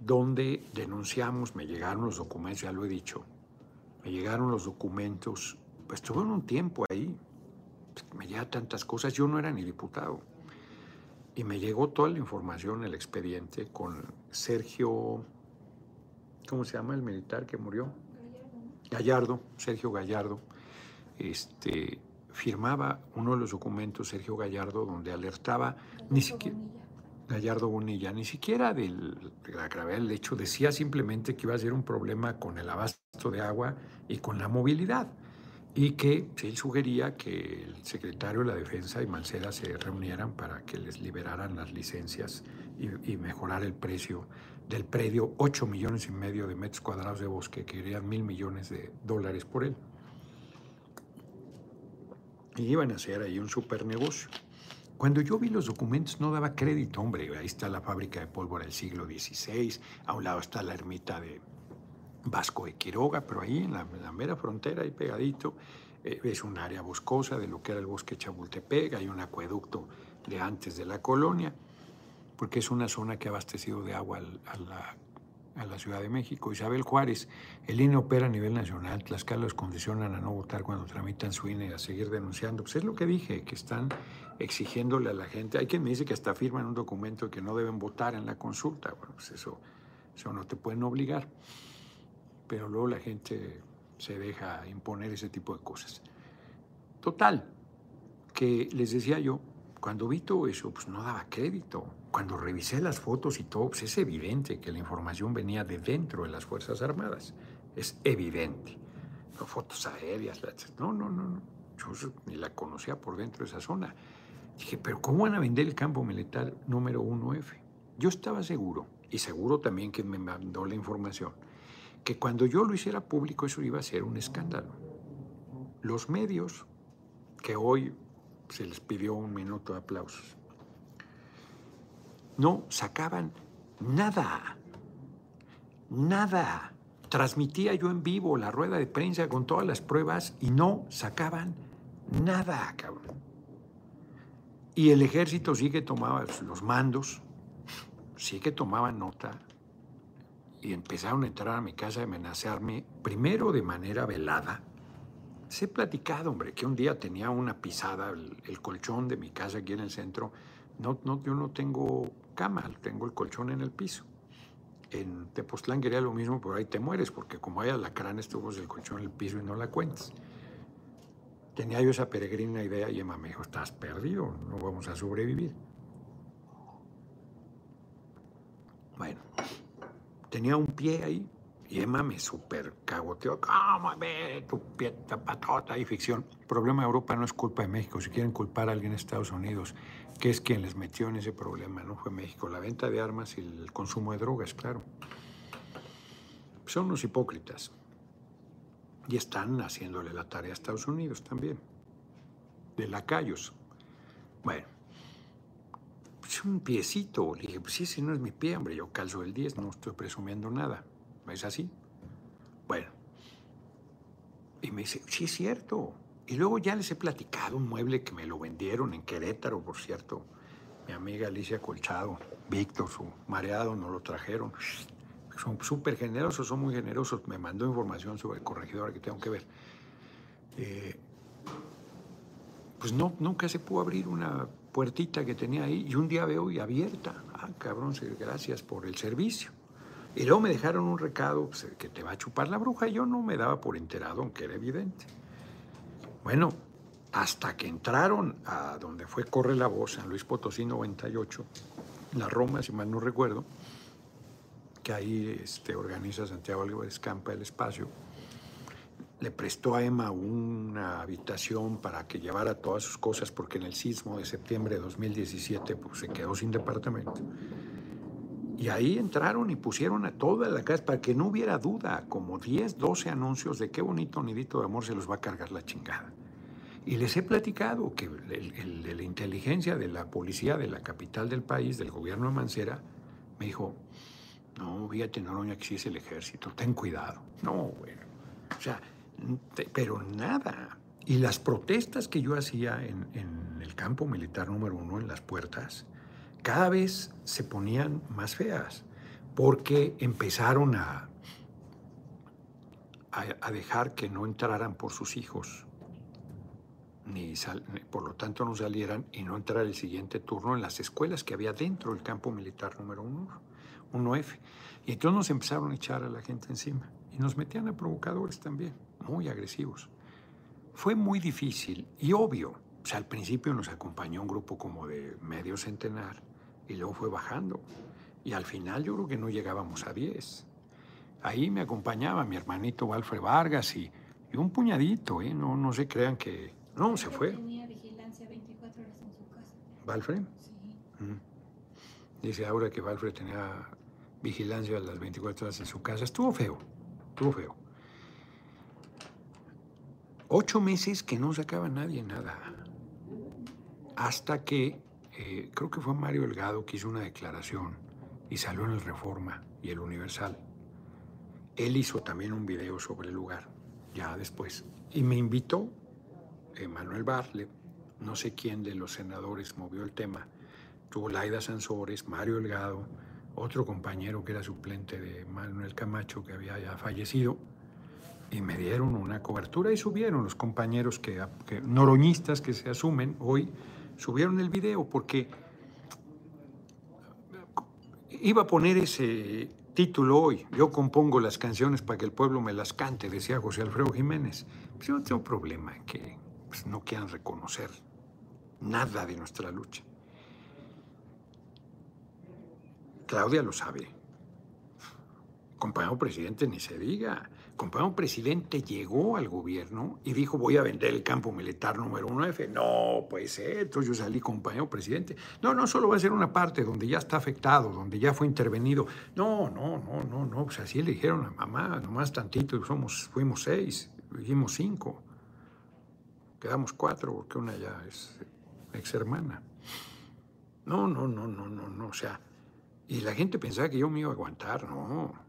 donde denunciamos, me llegaron los documentos, ya lo he dicho, me llegaron los documentos, pues estuve un tiempo ahí, pues, me llegan tantas cosas, yo no era ni diputado, y me llegó toda la información, el expediente, con Sergio, ¿cómo se llama el militar que murió? Gallardo, Sergio Gallardo, este, firmaba uno de los documentos, Sergio Gallardo, donde alertaba, ni siquiera... Gallardo Bonilla, ni siquiera de la gravedad del hecho, decía simplemente que iba a ser un problema con el abasto de agua y con la movilidad. Y que él sugería que el secretario de la Defensa y Mancera se reunieran para que les liberaran las licencias y, y mejorar el precio del predio, 8 millones y medio de metros cuadrados de bosque, que querían mil millones de dólares por él. Y iban a hacer ahí un super negocio. Cuando yo vi los documentos no daba crédito, hombre, ahí está la fábrica de pólvora del siglo XVI, a un lado está la ermita de Vasco de Quiroga, pero ahí en la, mera frontera, ahí pegadito, eh, es un área boscosa de lo que era el bosque Chabultepec, hay un acueducto de antes de la colonia, porque es una zona que ha abastecido de agua a la a la Ciudad de México. Isabel Juárez, el INE opera a nivel nacional, Tlaxcala los condicionan a no votar cuando tramitan su INE, a seguir denunciando. Pues es lo que dije, que están exigiéndole a la gente. Hay quien me dice que hasta firman un documento que no deben votar en la consulta. Bueno, pues eso, eso no te pueden obligar. Pero luego la gente se deja imponer ese tipo de cosas. Total, que les decía yo, cuando vi todo eso, pues no daba crédito. Cuando revisé las fotos y todo, pues es evidente que la información venía de dentro de las Fuerzas Armadas. Es evidente. No fotos aéreas, no, no, no, no. Yo ni la conocía por dentro de esa zona. Dije, pero ¿cómo van a vender el campo militar número 1F? Yo estaba seguro, y seguro también que me mandó la información, que cuando yo lo hiciera público eso iba a ser un escándalo. Los medios que hoy se les pidió un minuto de aplausos. No sacaban nada, nada. Transmitía yo en vivo la rueda de prensa con todas las pruebas y no sacaban nada, cabrón. Y el ejército sí que tomaba los mandos, sí que tomaban nota y empezaron a entrar a mi casa a amenazarme, primero de manera velada, se he platicado, hombre, que un día tenía una pisada, el, colchón de mi casa aquí en el centro. No, no, yo no tengo cama, tengo el colchón en el piso. En Tepoztlán quería lo mismo, pero ahí te mueres, porque como hay alacranes, tú el colchón en el piso y no la cuentas. Tenía yo esa peregrina idea y Emma me dijo, estás perdido, no vamos a sobrevivir. Bueno, tenía un pie ahí, y Emma me super cagoteó. ¿Cómo ve tu pieta patota y ficción? El problema de Europa no es culpa de México. Si quieren culpar a alguien en Estados Unidos, que es quien les metió en ese problema, no fue México. La venta de armas y el consumo de drogas, claro. Son unos hipócritas. Y están haciéndole la tarea a Estados Unidos también. De lacayos. Bueno, pues un piecito. Le dije, pues sí, ese no es mi pie, hombre. Yo calzo el 10, no estoy presumiendo nada. ¿Es así? Bueno. Y me dice, sí es cierto. Y luego ya les he platicado un mueble que me lo vendieron en Querétaro, por cierto. Mi amiga Alicia Colchado, Víctor, su mareado, nos lo trajeron. Son súper generosos, son muy generosos. Me mandó información sobre el corregidor que tengo que ver. Eh, pues no, nunca se pudo abrir una puertita que tenía ahí y un día veo y abierta. Ah, cabrón, gracias por el servicio. Y luego me dejaron un recado pues, que te va a chupar la bruja. Y yo no me daba por enterado, aunque era evidente. Bueno, hasta que entraron a donde fue Corre la Voz, en Luis Potosí 98, la Roma, si mal no recuerdo, que ahí este, organiza Santiago Álvarez Campa el espacio, le prestó a Emma una habitación para que llevara todas sus cosas, porque en el sismo de septiembre de 2017 pues, se quedó sin departamento. Y ahí entraron y pusieron a toda la casa para que no hubiera duda, como 10, 12 anuncios de qué bonito nidito de amor se los va a cargar la chingada. Y les he platicado que el, de la inteligencia de la policía de la capital del país, del gobierno de Mancera, me dijo, no, fíjate, Noroña, que sí es el ejército, ten cuidado. No, bueno, o sea, pero nada. Y las protestas que yo hacía en el campo militar número uno, en las puertas, cada vez se ponían más feas, porque empezaron a, a, dejar que no entraran por sus hijos, ni por lo tanto no salieran y no entrar el siguiente turno en las escuelas que había dentro del campo militar número uno, 1F. Y entonces nos empezaron a echar a la gente encima y nos metían a provocadores también, muy agresivos. Fue muy difícil y obvio. O sea, al principio nos acompañó un grupo como de medio centenar y luego fue bajando. Y al final yo creo que no llegábamos a 10. Ahí me acompañaba mi hermanito Alfred Vargas y, y un puñadito, ¿eh? No, no se crean que... No, se fue. Tenía vigilancia 24 horas en su casa. ¿Valfred? Sí. Mm. Dice ahora que Valfred tenía vigilancia a las 24 horas en su casa. Estuvo feo, estuvo feo. Ocho meses que no sacaba nadie nada. Hasta que, eh, creo que fue Mario Delgado que hizo una declaración y salió en el Reforma y el Universal. Él hizo también un video sobre el lugar, ya después. Y me invitó eh, Manuel Bartlett, no sé quién de los senadores movió el tema, tuvo Laida Sansores, Mario Delgado, otro compañero que era suplente de Manuel Camacho, que había ya fallecido, y me dieron una cobertura y subieron los compañeros que, que- noroñistas que se asumen hoy, subieron el video porque iba a poner ese título hoy, yo compongo las canciones para que el pueblo me las cante, decía José Alfredo Jiménez. Pues yo no tengo problema que pues, no quieran reconocer nada de nuestra lucha. Claudia lo sabe. Compañero presidente, ni se diga. Compañero presidente llegó al gobierno y dijo voy a vender el campo militar número 1F. No, pues entonces yo salí compañero presidente. No, no, solo va a ser una parte donde ya está afectado, donde ya fue intervenido. No, no, no, no, no. Pues así le dijeron a mamá, nomás tantito, somos, fuimos seis, dijimos cinco. Quedamos cuatro porque una ya es ex hermana. No, no, no, no, no, no. O sea, y la gente pensaba que yo me iba a aguantar, no.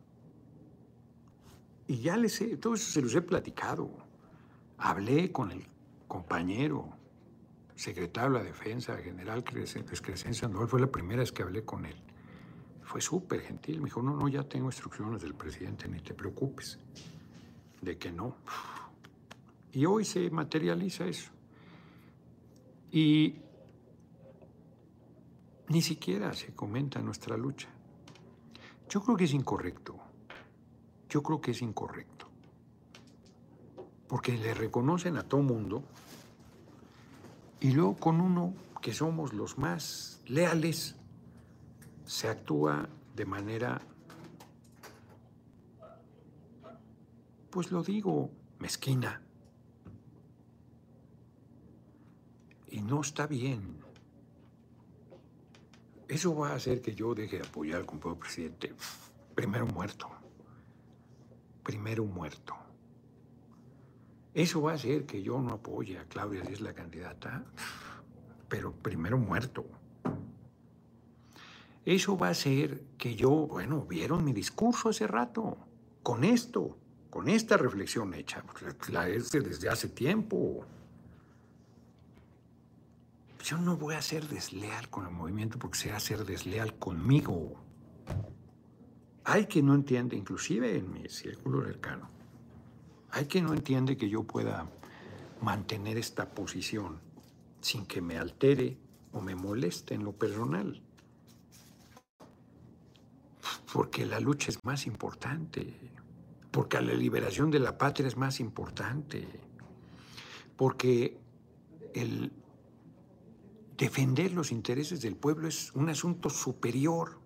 Y ya les he, todo eso se los he platicado. Hablé con el compañero, secretario de la Defensa, general Crescencio Sandoval, fue la primera vez que hablé con él. Fue súper gentil, me dijo, no, no, ya tengo instrucciones del presidente, ni te preocupes de que no. Y hoy se materializa eso. Y ni siquiera se comenta nuestra lucha. Yo creo que es incorrecto. Yo creo que es incorrecto. Porque le reconocen a todo mundo y luego con uno que somos los más leales se actúa de manera, pues lo digo, mezquina. Y no está bien. Eso va a hacer que yo deje de apoyar al compañero presidente. Primero muerto. Primero muerto. Eso va a hacer que yo no apoye a Claudia si es la candidata, pero primero muerto. Eso va a hacer que yo, bueno, vieron mi discurso hace rato, con esto, con esta reflexión hecha, la hice desde hace tiempo. Yo no voy a ser desleal con el movimiento porque será ser desleal conmigo. Hay quien no entiende, inclusive en mi círculo cercano, hay quien no entiende que yo pueda mantener esta posición sin que me altere o me moleste en lo personal. Porque la lucha es más importante, porque la liberación de la patria es más importante, porque el defender los intereses del pueblo es un asunto superior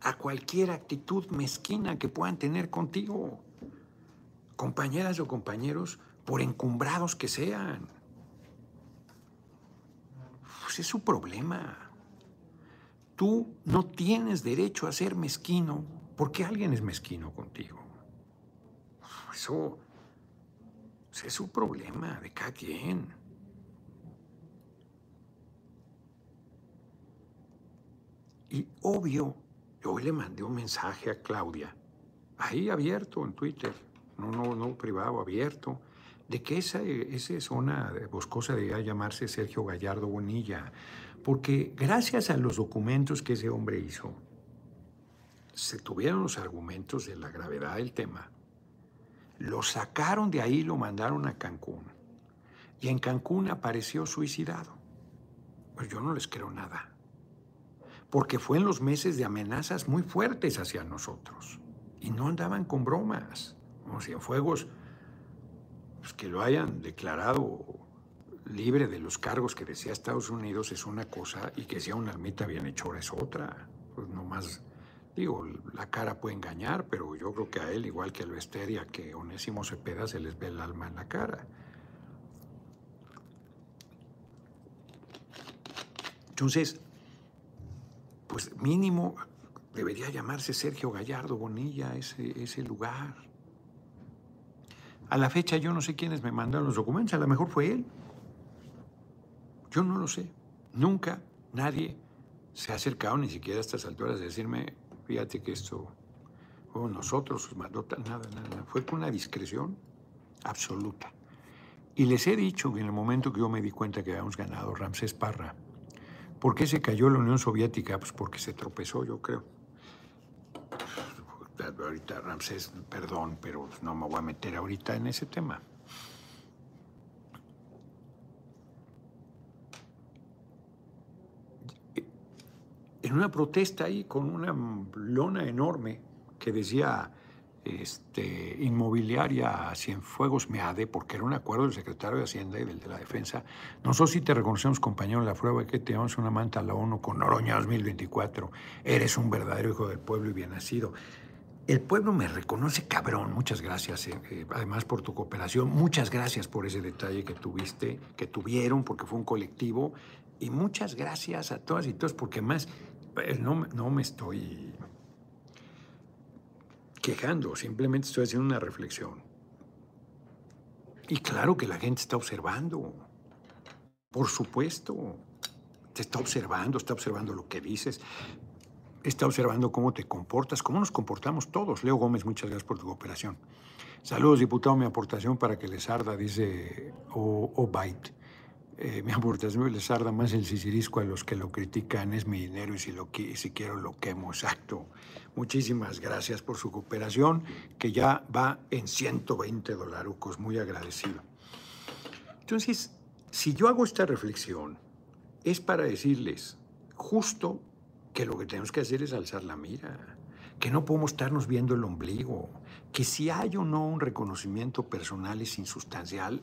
a cualquier actitud mezquina que puedan tener contigo, compañeras o compañeros, por encumbrados que sean. Pues es su problema. Tú no tienes derecho a ser mezquino porque alguien es mezquino contigo. Eso, es su problema de cada quien. Y obvio, hoy le mandé un mensaje a Claudia, ahí abierto en Twitter, no, no, no privado, abierto, de que esa, esa zona boscosa debía llamarse Sergio Gallardo Bonilla, porque gracias a los documentos que ese hombre hizo, se tuvieron los argumentos de la gravedad del tema, lo sacaron de ahí lo mandaron a Cancún. Y en Cancún apareció suicidado. Pues yo no les creo nada porque fue en los meses de amenazas muy fuertes hacia nosotros. Y no andaban con bromas, como Cienfuegos, pues que lo hayan declarado libre de los cargos que decía Estados Unidos es una cosa y que sea una almita bien hechora es otra. Pues más digo, la cara puede engañar, pero yo creo que a él, igual que a Lester y a que Onésimo Cepeda, se les ve el alma en la cara. Entonces, pues mínimo debería llamarse Sergio Gallardo Bonilla ese, ese lugar. A la fecha yo no sé quiénes me mandaron los documentos, a lo mejor fue él. Yo no lo sé. Nunca nadie se ha acercado ni siquiera a estas alturas a decirme, fíjate que esto, o nosotros, nada, nada, nada. Fue con una discreción absoluta. Y les he dicho que en el momento que yo me di cuenta que habíamos ganado Ramsés Parra, ¿Por qué se cayó la Unión Soviética? Pues porque se tropezó, yo creo. Ahorita Ramsés, perdón, pero no me voy a meter ahorita en ese tema. En una protesta ahí con una lona enorme que decía este, inmobiliaria a Cienfuegos Meade, porque era un acuerdo del secretario de Hacienda y del de la Defensa. Nosotros sí te reconocemos, compañero, en la prueba que te llevamos una manta a la ONU con Noroña 2024. Eres un verdadero hijo del pueblo y bien nacido. El pueblo me reconoce, cabrón. Muchas gracias, eh, eh, además por tu cooperación. Muchas gracias por ese detalle que tuviste, que tuvieron, porque fue un colectivo. Y muchas gracias a todas y todos, porque más eh, no, no me estoy quejando, simplemente estoy haciendo una reflexión. Y claro que la gente está observando, por supuesto, te está observando, está observando lo que dices, está observando cómo te comportas, cómo nos comportamos todos. Leo Gómez, muchas gracias por tu cooperación. Saludos, diputado, mi aportación para que les arda, dice Obait. Eh, mi aportación les arda más el sicirisco a los que lo critican, es mi dinero y si, lo, si quiero lo quemo, exacto. Muchísimas gracias por su cooperación, que ya va en 120 dolarucos, muy agradecido. Entonces, si yo hago esta reflexión, es para decirles justo que lo que tenemos que hacer es alzar la mira, que no podemos estarnos viendo el ombligo, que si hay o no un reconocimiento personal es insustancial.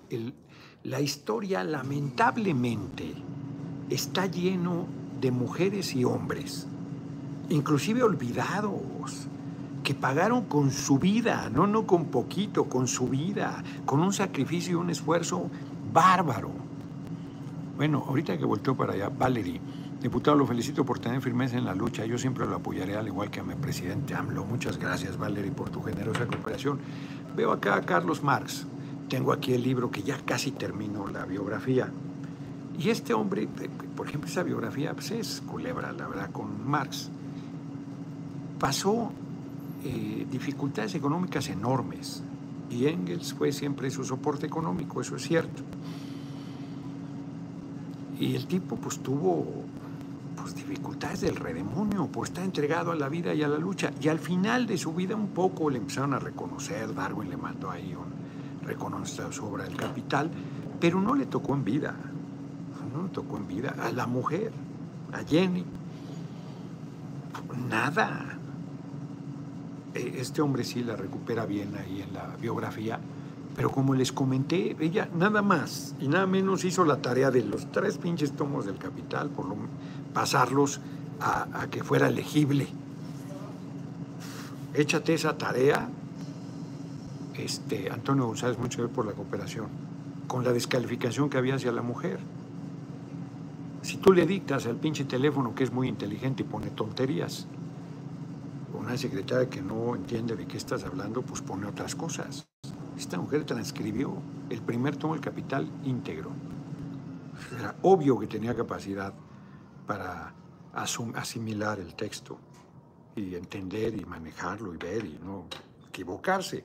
la historia lamentablemente está lleno de mujeres y hombres inclusive olvidados, que pagaron con su vida, no, no con poquito, con su vida, con un sacrificio y un esfuerzo bárbaro. Bueno, ahorita que volteó para allá, Valerie, diputado, lo felicito por tener firmeza en la lucha. Yo siempre lo apoyaré, al igual que a mi presidente AMLO. Muchas gracias, Valerie, por tu generosa cooperación. Veo acá a Carlos Marx. Tengo aquí el libro que ya casi terminó, la biografía. Y este hombre, por ejemplo, esa biografía pues es culebra, la verdad, con Marx pasó eh, dificultades económicas enormes y Engels fue siempre su soporte económico, eso es cierto. Y el tipo pues tuvo pues, dificultades del redemonio por estar entregado a la vida y a la lucha. Y al final de su vida un poco le empezaron a reconocer, Darwin le mandó ahí un reconocimiento sobre el capital, pero no le tocó en vida, no le tocó en vida a la mujer, a Jenny, nada. Eh, este hombre sí la recupera bien ahí en la biografía, pero como les comenté, ella nada más y nada menos hizo la tarea de los tres pinches tomos del Capital, por lo, pasarlos a, que fuera elegible. Échate esa tarea, este, Antonio González, mucho gracias por la cooperación, con la descalificación que había hacia la mujer. Si tú le dictas al pinche teléfono que es muy inteligente y pone tonterías, una secretaria que no entiende de qué estás hablando, pues pone otras cosas. Esta mujer transcribió el primer tomo del Capital íntegro. Era obvio que tenía capacidad para asimilar el texto y entender y manejarlo y ver y no equivocarse.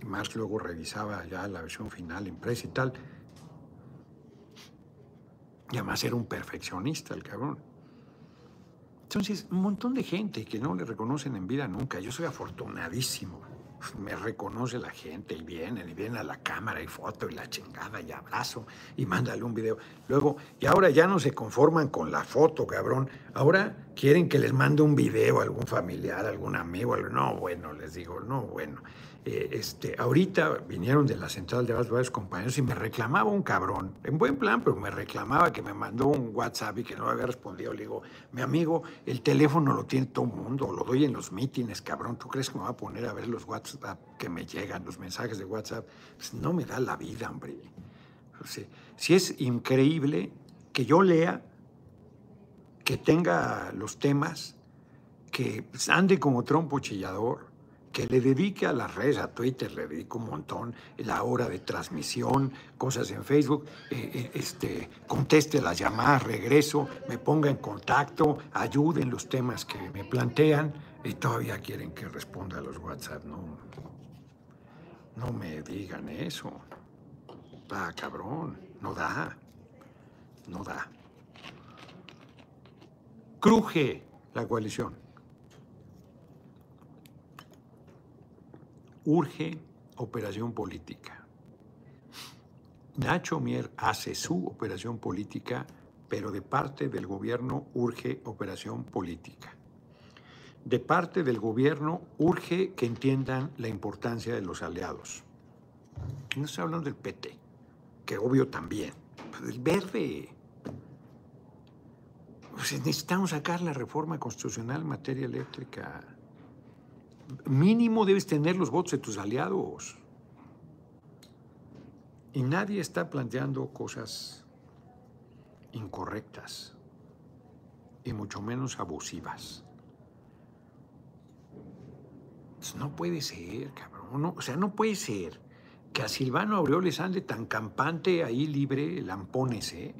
Y más luego revisaba ya la versión final impresa y tal. Y además era un perfeccionista el cabrón. Entonces, un montón de gente que no le reconocen en vida nunca. Yo soy afortunadísimo me reconoce la gente y vienen y vienen a la cámara y foto y la chingada y abrazo y mándale un video. Luego, y ahora ya no se conforman con la foto, cabrón. Ahora quieren que les mande un video a algún familiar, algún amigo. No, bueno, les digo, no, bueno. Eh, este, ahorita vinieron de la central de varios compañeros y me reclamaba un cabrón, en buen plan, pero me reclamaba que me mandó un WhatsApp y que no había respondido. Le digo, mi amigo, el teléfono lo tiene todo el mundo, lo doy en los mítines, cabrón. ¿Tú crees que me va a poner a ver los WhatsApp que me llegan, los mensajes de WhatsApp? Pues no me da la vida, hombre. si es increíble que yo lea, que tenga los temas, que ande como trompo chillador, que le dedique a las redes, a Twitter, le dedico un montón, la hora de transmisión, cosas en Facebook, eh, eh, este, conteste las llamadas, regreso, me ponga en contacto, ayude en los temas que me plantean y todavía quieren que responda a los WhatsApp. No, no me digan eso. Ah, cabrón, no da, no da. Cruje la coalición. Urge operación política. Nacho Mier hace su operación política, pero de parte del gobierno urge operación política. De parte del gobierno urge que entiendan la importancia de los aliados. No estoy hablando del PT, que obvio también, del verde. necesitamos sacar la reforma constitucional en materia eléctrica mínimo debes tener los votos de tus aliados. Y nadie está planteando cosas incorrectas y mucho menos abusivas. Pues no puede ser, cabrón. o sea, no puede ser que a Silvano Aureoles ande tan campante ahí libre, lampones, ¿eh?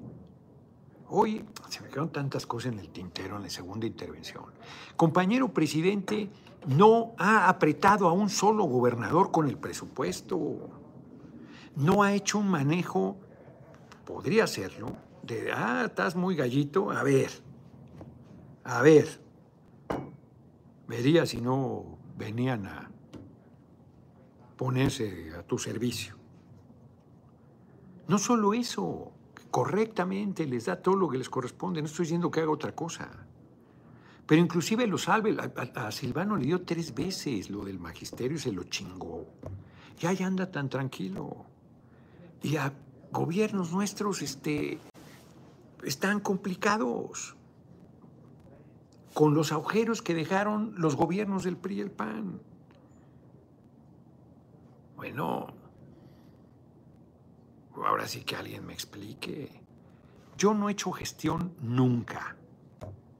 Hoy se me quedaron tantas cosas en el tintero en la segunda intervención. Compañero presidente, no ha apretado a un solo gobernador con el presupuesto. No ha hecho un manejo, podría hacerlo, de, ah, estás muy gallito, a ver, a ver. Vería si no venían a ponerse a tu servicio. No solo eso, correctamente les da todo lo que les corresponde, no estoy diciendo que haga otra cosa. Pero inclusive lo salve, a, Silvano le dio tres veces lo del magisterio y se lo chingó. Y ahí anda tan tranquilo. Y a gobiernos nuestros este, están complicados con los agujeros que dejaron los gobiernos del PRI y el PAN. Bueno, ahora sí que alguien me explique. Yo no he hecho gestión nunca.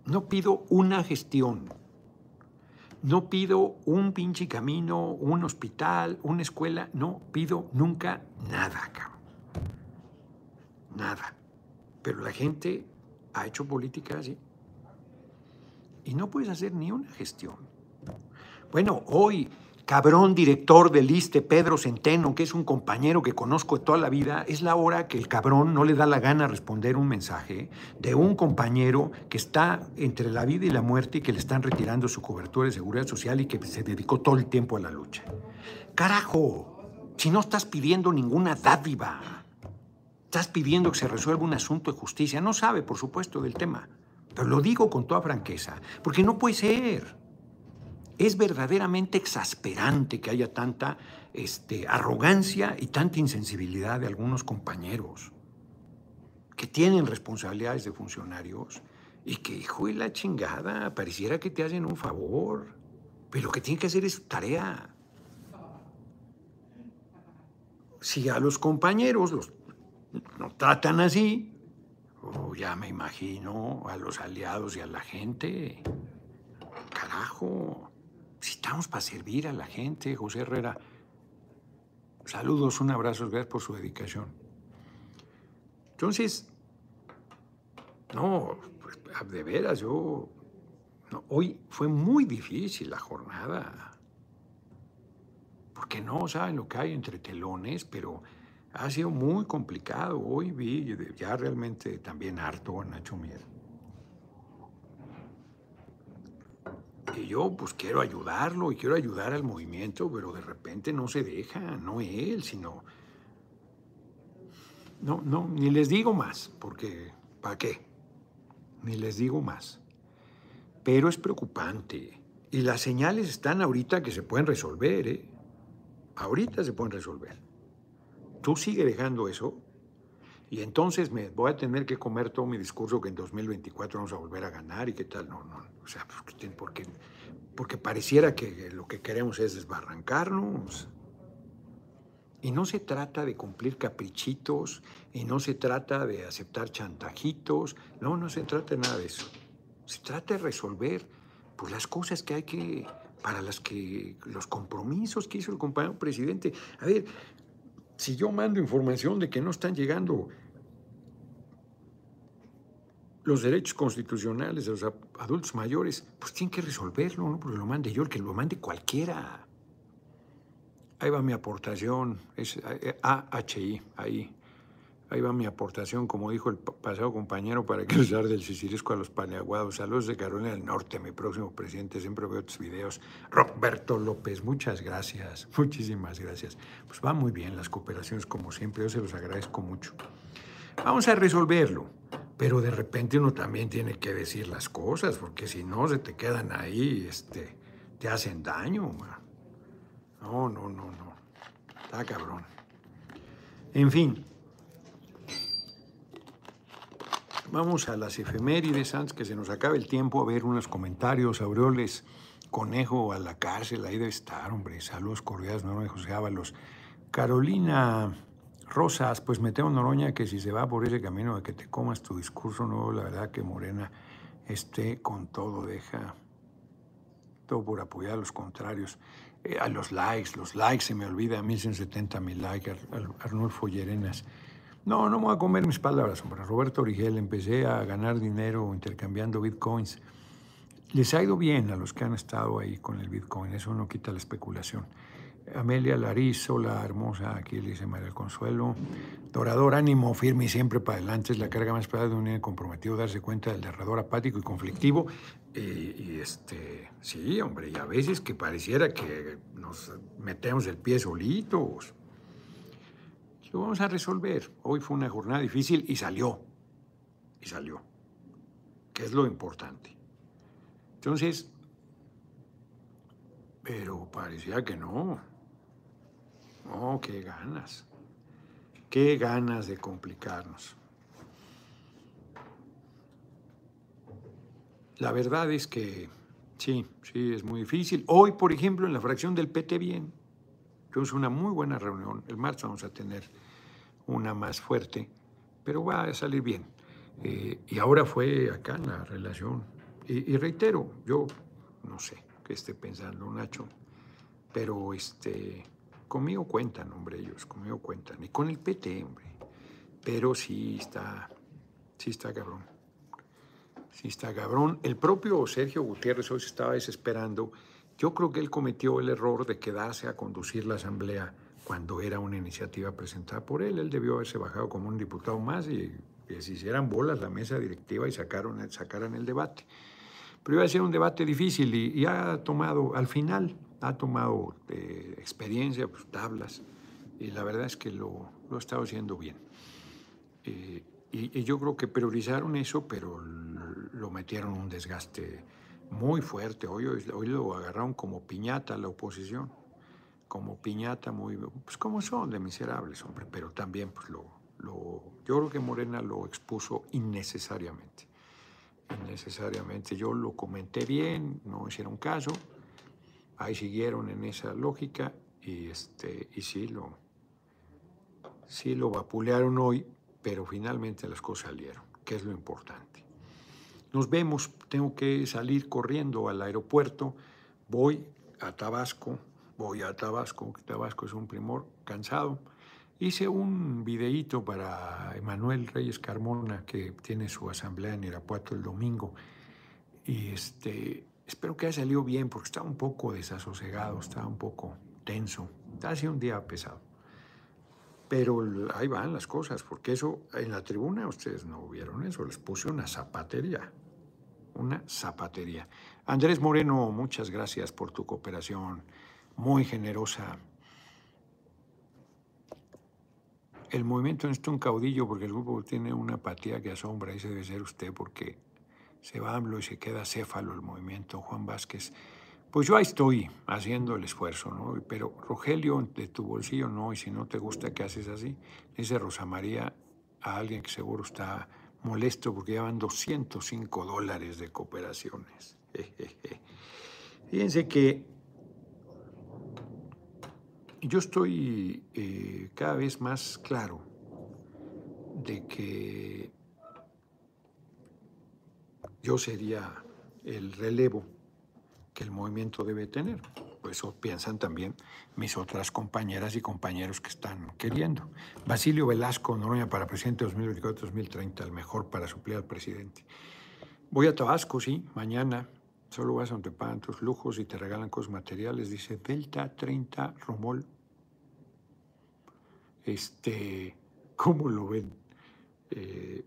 No pido una gestión. No pido un pinche camino, un hospital, una escuela. No pido nunca nada, cabrón. Nada. Pero la gente ha hecho política así. Y no puedes hacer ni una gestión. Bueno, hoy cabrón director del ISTE, Pedro Centeno, que es un compañero que conozco de toda la vida, es la hora que el cabrón no le da la gana responder un mensaje de un compañero que está entre la vida y la muerte y que le están retirando su cobertura de seguridad social y que se dedicó todo el tiempo a la lucha. Carajo, si no estás pidiendo ninguna dádiva, estás pidiendo que se resuelva un asunto de justicia, no sabe, por supuesto, del tema, pero lo digo con toda franqueza, porque no puede ser. Es verdaderamente exasperante que haya tanta este, arrogancia y tanta insensibilidad de algunos compañeros que tienen responsabilidades de funcionarios y que, hijo de la chingada, pareciera que te hacen un favor, pero lo que tienen que hacer es su tarea. Si a los compañeros los no tratan así, Oh, ya me imagino a los aliados y a la gente. Carajo, estamos para servir a la gente, José Herrera. Saludos, un abrazo, gracias por su dedicación. Entonces, no, pues, de veras, yo. hoy fue muy difícil la jornada. Porque no saben lo que hay entre telones, pero ha sido muy complicado. Hoy vi ya realmente también harto a Nacho Mier. Yo pues quiero ayudarlo y quiero ayudar al movimiento, pero de repente no se deja, no él, sino... No, no, ni les digo más, porque ¿para qué? Ni les digo más. Pero es preocupante. Y las señales están ahorita que se pueden resolver, ¿eh? Ahorita se pueden resolver tú sigue dejando eso y entonces me voy a tener que comer todo mi discurso que en 2024 vamos a volver a ganar y qué tal. No, no, o sea, pues, porque, porque pareciera que lo que queremos es desbarrancarnos. Y no se trata de cumplir caprichitos, y no se trata de aceptar chantajitos, no, no se trata de nada de eso. Se trata de resolver pues, las cosas que hay que, para las que, los compromisos que hizo el compañero presidente. A ver, si yo mando información de que no están llegando los derechos constitucionales de los adultos mayores, pues tienen que resolverlo, no porque lo mande yo, el que lo mande cualquiera. Ahí va mi aportación, es AHI, ahí. Ahí va mi aportación, como dijo el pasado compañero, para usar <laughs> del Sicilisco a los Paneaguados. Saludos de Carolina del Norte, mi próximo presidente. Siempre veo tus videos. Roberto López, muchas gracias. <laughs> Muchísimas gracias. Pues va muy bien las cooperaciones, como siempre. Yo se los agradezco mucho. Vamos a resolverlo. Pero de repente uno también tiene que decir las cosas, porque si no se te quedan ahí, este, te hacen daño. No, no, no, no. Está cabrón. En fin. Vamos a las efemérides antes que se nos acabe el tiempo a ver unos comentarios. Aureoles Conejo a la cárcel, ahí debe estar, hombre. Saludos cordiales, Noroña José Ábalos. Carolina Rosas, pues me temo, Noroña, que si se va por ese camino de que te comas tu discurso nuevo, la verdad que Morena esté con todo, deja todo por apoyar a los contrarios. Eh, a los likes, los likes, se me olvida, 1170 mil likes, Arnulfo Llerenas. No, no me voy a comer mis palabras, hombre. Roberto Origel, empecé a ganar dinero intercambiando bitcoins. Les ha ido bien a los que han estado ahí con el bitcoin, eso no quita la especulación. Amelia Lariz, la hermosa, aquí le dice María Consuelo. Dorador, ánimo, firme y siempre para adelante. Es la carga más pesada de un niño comprometido, darse cuenta del derrador apático y conflictivo. y este, sí, hombre, y a veces que pareciera que nos metemos el pie solitos. Lo vamos a resolver. Hoy fue una jornada difícil y salió. Y salió. Que es lo importante. Entonces, pero parecía que no. No, qué ganas. Qué ganas de complicarnos. La verdad es que sí, sí, es muy difícil. Hoy, por ejemplo, en la fracción del PT Bien, Tuvimos una muy buena reunión. El martes vamos a tener una más fuerte, pero va a salir bien. Eh, y ahora fue acá en la relación. Y, reitero, yo no sé qué esté pensando Nacho, pero este, conmigo cuentan, hombre, ellos, conmigo cuentan. Y con el PT, hombre. Pero sí está, sí está cabrón. Sí está cabrón. El propio Sergio Gutiérrez hoy se estaba desesperando yo creo que él cometió el error de quedarse a conducir la asamblea cuando era una iniciativa presentada por él. Él debió haberse bajado como un diputado más y que se hicieran bolas la mesa directiva y sacaron, sacaran el debate. Pero iba a ser un debate difícil y, ha tomado, al final, ha tomado eh, experiencia, pues, tablas, y la verdad es que lo, lo ha estado haciendo bien. Eh, y, y, yo creo que priorizaron eso, pero lo metieron en un desgaste muy fuerte. Hoy, hoy lo agarraron como piñata la oposición, como piñata muy, pues como son de miserables, hombre, pero también pues lo, lo, yo creo que Morena lo expuso innecesariamente, innecesariamente. Yo lo comenté bien, no hicieron caso, ahí siguieron en esa lógica y, este, y sí, lo, sí lo vapulearon hoy, pero finalmente las cosas salieron que es lo importante. Nos vemos, tengo que salir corriendo al aeropuerto, voy a Tabasco, voy a Tabasco, Tabasco es un primor, cansado. Hice un videíto para Emanuel Reyes Carmona, que tiene su asamblea en Irapuato el domingo, y este, espero que haya salido bien, porque estaba un poco desasosegado, estaba un poco tenso, ha sido un día pesado. Pero ahí van las cosas, porque eso en la tribuna ustedes no vieron eso, les puse una zapatería, una zapatería. Andrés Moreno, muchas gracias por tu cooperación, muy generosa. El movimiento no está un caudillo porque el grupo tiene una apatía que asombra, ese debe ser usted, porque se va AMLO y se queda céfalo el movimiento. Juan Vázquez, pues yo ahí estoy haciendo el esfuerzo, ¿no? Pero Rogelio, de tu bolsillo no, y si no te gusta que haces así, dice Rosa María a alguien que seguro está molesto porque llevan 205 dólares de cooperaciones. <laughs> Fíjense que yo estoy eh, cada vez más claro de que yo sería el relevo que el movimiento debe tener. Por eso piensan también mis otras compañeras y compañeros que están queriendo. Basilio Velasco, Noroña para presidente 2024-2030, el mejor para suplir al presidente. Voy a Tabasco, sí, mañana. Solo vas donde pagan tus lujos y te regalan cosas materiales. Dice Delta 30 Romol. Este, ¿cómo lo ven? Eh,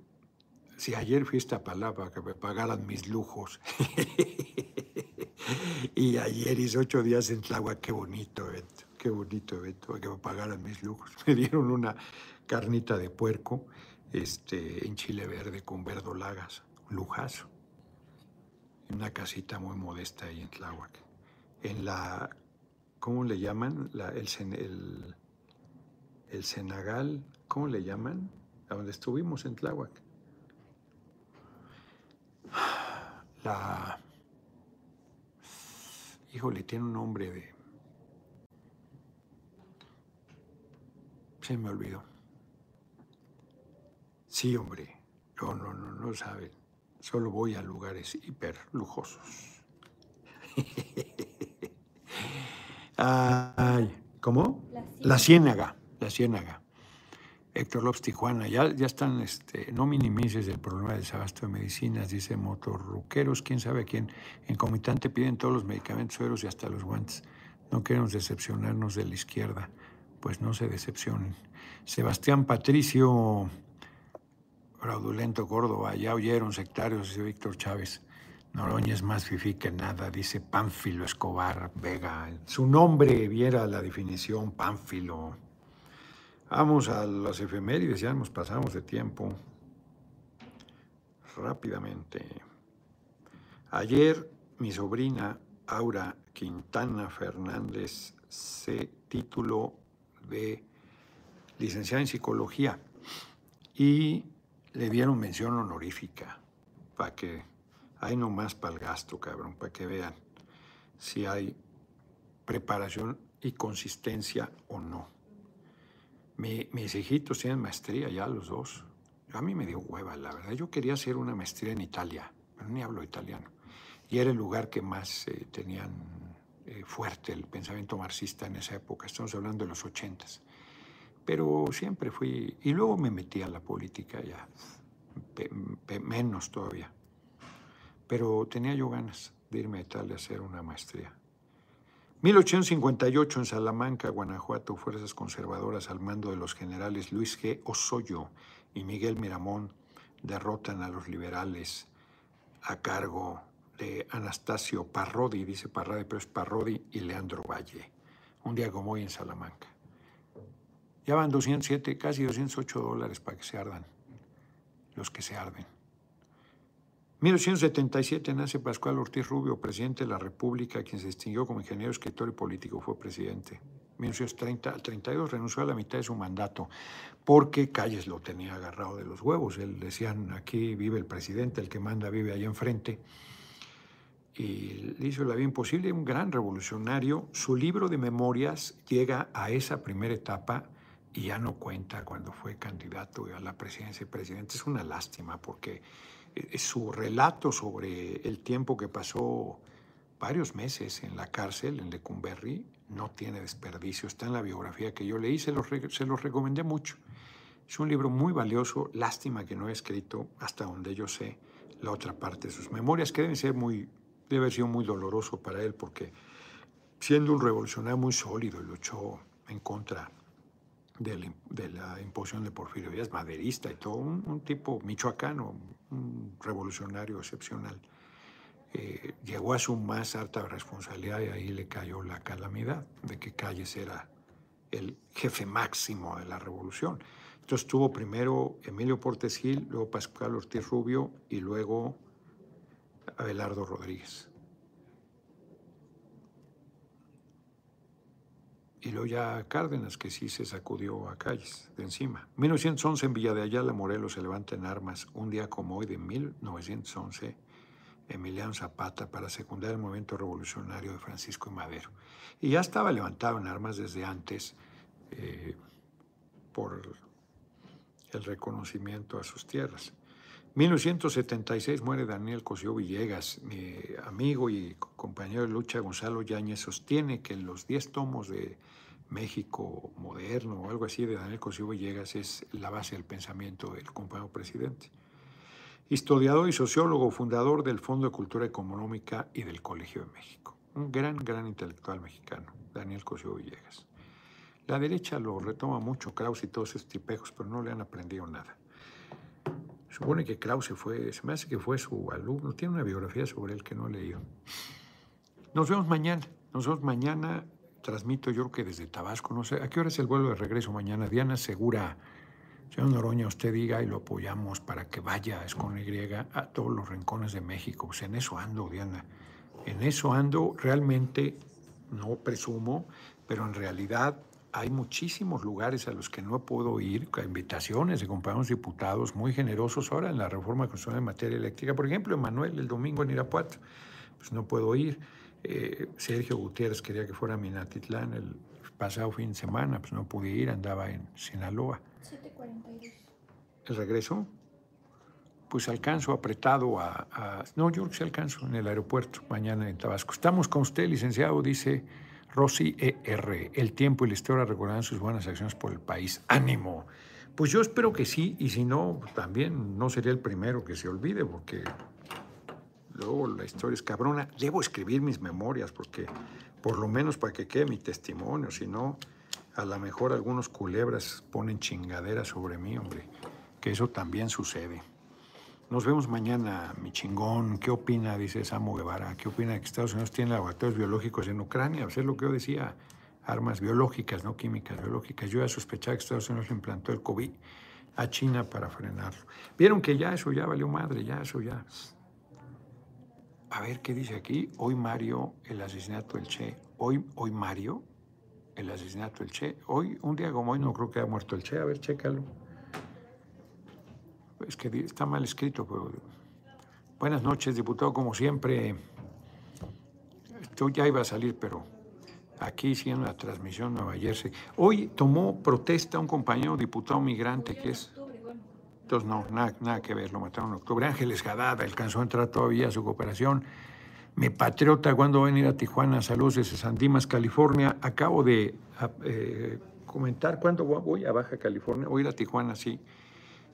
si ayer fuiste a Palapa que me pagaran mis lujos. <laughs> y ayer hice ocho días en Tláhuac, qué bonito evento, qué bonito evento, que me pagaran mis lujos. <laughs> Me dieron una carnita de puerco este, en chile verde con verdolagas, lujazo. En una casita muy modesta ahí en Tláhuac. En la, ¿cómo le llaman? La, el, el, el Senegal, ¿cómo le llaman? A donde estuvimos en Tláhuac. La Híjole, tiene un nombre de... Se me olvidó. Sí, hombre. No, no, no, no saben. Solo voy a lugares hiper lujosos. <laughs> Ay, ¿cómo? La ciénaga. La ciénaga. Héctor López Tijuana, ya, ya están, este, no minimices el problema del desabasto de medicinas, dice Motorruqueros, quién sabe quién. En Comitante piden todos los medicamentos, sueros y hasta los guantes. No queremos decepcionarnos de la izquierda, pues no se decepcionen. Sebastián Patricio, fraudulento Córdoba, ya oyeron sectarios, dice Víctor Chávez. Noroña es más fifí que nada, dice Pánfilo Escobar Vega. Su nombre viera la definición, Pánfilo. Vamos a las efemérides, ya nos pasamos de tiempo rápidamente. Ayer mi sobrina Aura Quintana Fernández se tituló de licenciada en psicología y le dieron mención honorífica para que hay nomás para el gasto, cabrón, para que vean si hay preparación y consistencia o no mis hijitos tienen maestría ya los dos. A mí me dio hueva, la verdad. Yo quería hacer una maestría en Italia, pero ni hablo italiano. Y era el lugar que más eh, tenían eh, fuerte el pensamiento marxista en esa época. Estamos hablando de los ochentas. Pero siempre fui... Y luego me metí a la política ya, menos todavía. Pero tenía yo ganas de irme a Italia a hacer una maestría. 1858 en Salamanca, Guanajuato, fuerzas conservadoras al mando de los generales Luis G. Osoyo y Miguel Miramón derrotan a los liberales a cargo de Anastasio Parrodi, dice Parrodi, pero es Parrodi y Leandro Valle. Un día como hoy en Salamanca. Ya van 207, casi 208 dólares para que se ardan, los que se arden. 1877 nace Pascual Ortiz Rubio, presidente de la República, quien se distinguió como ingeniero, escritor y político, fue presidente. 1930 al 32 renunció a la mitad de su mandato porque Calles lo tenía agarrado de los huevos. Él decían, aquí vive el presidente, el que manda vive ahí enfrente. Y le hizo la vida imposible, un gran revolucionario. Su libro de memorias llega a esa primera etapa y ya no cuenta cuando fue candidato a la presidencia y presidente. Es una lástima porque su relato sobre el tiempo que pasó varios meses en la cárcel en Lecumberri no tiene desperdicio. Está en la biografía que yo leí, se los, se los recomendé mucho. Es un libro muy valioso, lástima que no he escrito, hasta donde yo sé, la otra parte de sus memorias, que deben ser muy, debe haber sido muy doloroso para él, porque siendo un revolucionario muy sólido, luchó en contra de la, imposición de Porfirio Díaz, maderista y todo, un, tipo michoacano, un revolucionario excepcional. Eh, llegó a su más alta responsabilidad y ahí le cayó la calamidad de que Calles era el jefe máximo de la revolución. Entonces tuvo primero Emilio Portes Gil, luego Pascual Ortiz Rubio y luego Abelardo Rodríguez. Y luego ya Cárdenas, que sí se sacudió a calles de encima. 1911 en Villa de Ayala, Morelos, se levanta en armas. Un día como hoy de 1911, Emiliano Zapata para secundar el movimiento revolucionario de Francisco y Madero. Y ya estaba levantado en armas desde antes eh, por el reconocimiento a sus tierras. 1976 muere Daniel Cosío Villegas, mi amigo y compañero de lucha Gonzalo Yáñez sostiene que los 10 tomos de México moderno o algo así de Daniel Cosío Villegas es la base del pensamiento del compañero presidente. Historiador y sociólogo, fundador del Fondo de Cultura Económica y del Colegio de México. Un gran, gran intelectual mexicano, Daniel Cosío Villegas. La derecha lo retoma mucho, Krauss y todos esos tipejos, pero no le han aprendido nada. Supone que Krause fue, se me hace que fue su alumno, tiene una biografía sobre él que no he leído. Nos vemos mañana, nos vemos mañana, transmito yo que desde Tabasco, no sé, ¿a qué hora es el vuelo de regreso mañana? Diana Segura, señor Noroña, usted diga y lo apoyamos para que vaya, es con Y, a todos los rincones de México. Pues en eso ando, Diana, en eso ando, realmente, no presumo, pero en realidad hay muchísimos lugares a los que no puedo ir, invitaciones de compañeros diputados muy generosos ahora en la reforma constitucional en materia eléctrica. Por ejemplo, Emanuel el domingo en Irapuato, pues no puedo ir. Eh, Sergio Gutiérrez quería que fuera a Minatitlán el pasado fin de semana, pues no pude ir, andaba en Sinaloa. 7.42. ¿El regreso? Pues alcanzo apretado a, a, No, yo creo que sí alcanzo en el aeropuerto mañana en Tabasco. Estamos con usted, licenciado, dice... Rosy ER, el tiempo y la historia recordarán sus buenas acciones por el país. ¡Ánimo! Pues yo espero que sí, y si no, también no sería el primero que se olvide, porque luego la historia es cabrona. Debo escribir mis memorias, porque por lo menos para que quede mi testimonio, si no, a lo mejor algunos culebras ponen chingaderas sobre mí, hombre, que eso también sucede. Nos vemos mañana, mi chingón. ¿Qué opina? Dice Samu Guevara. ¿Qué opina de que Estados Unidos tiene laboratorios biológicos en Ucrania? Pues es lo que yo decía. Armas biológicas, no químicas, biológicas. Yo ya sospechaba que Estados Unidos implantó el COVID a China para frenarlo. Vieron que ya eso ya valió madre, ya eso ya. A ver qué dice aquí. Hoy Mario, el asesinato del Che. Hoy, hoy Mario, el asesinato del Che. Hoy, un día como hoy, no creo que haya muerto el Che. A ver, chécalo es que está mal escrito, pero... Buenas noches, diputado, como siempre. Esto ya iba a salir, pero aquí sí la transmisión Nueva Jersey. Hoy tomó protesta un compañero diputado migrante que es... Entonces, no, nada, nada que ver, lo mataron en octubre. Ángeles Gadada alcanzó a entrar todavía a su cooperación. Mi patriota, cuando va a venir a Tijuana? Saludos desde San Dimas, California. Acabo de eh, comentar cuándo voy a Baja California. Voy a ir a Tijuana, sí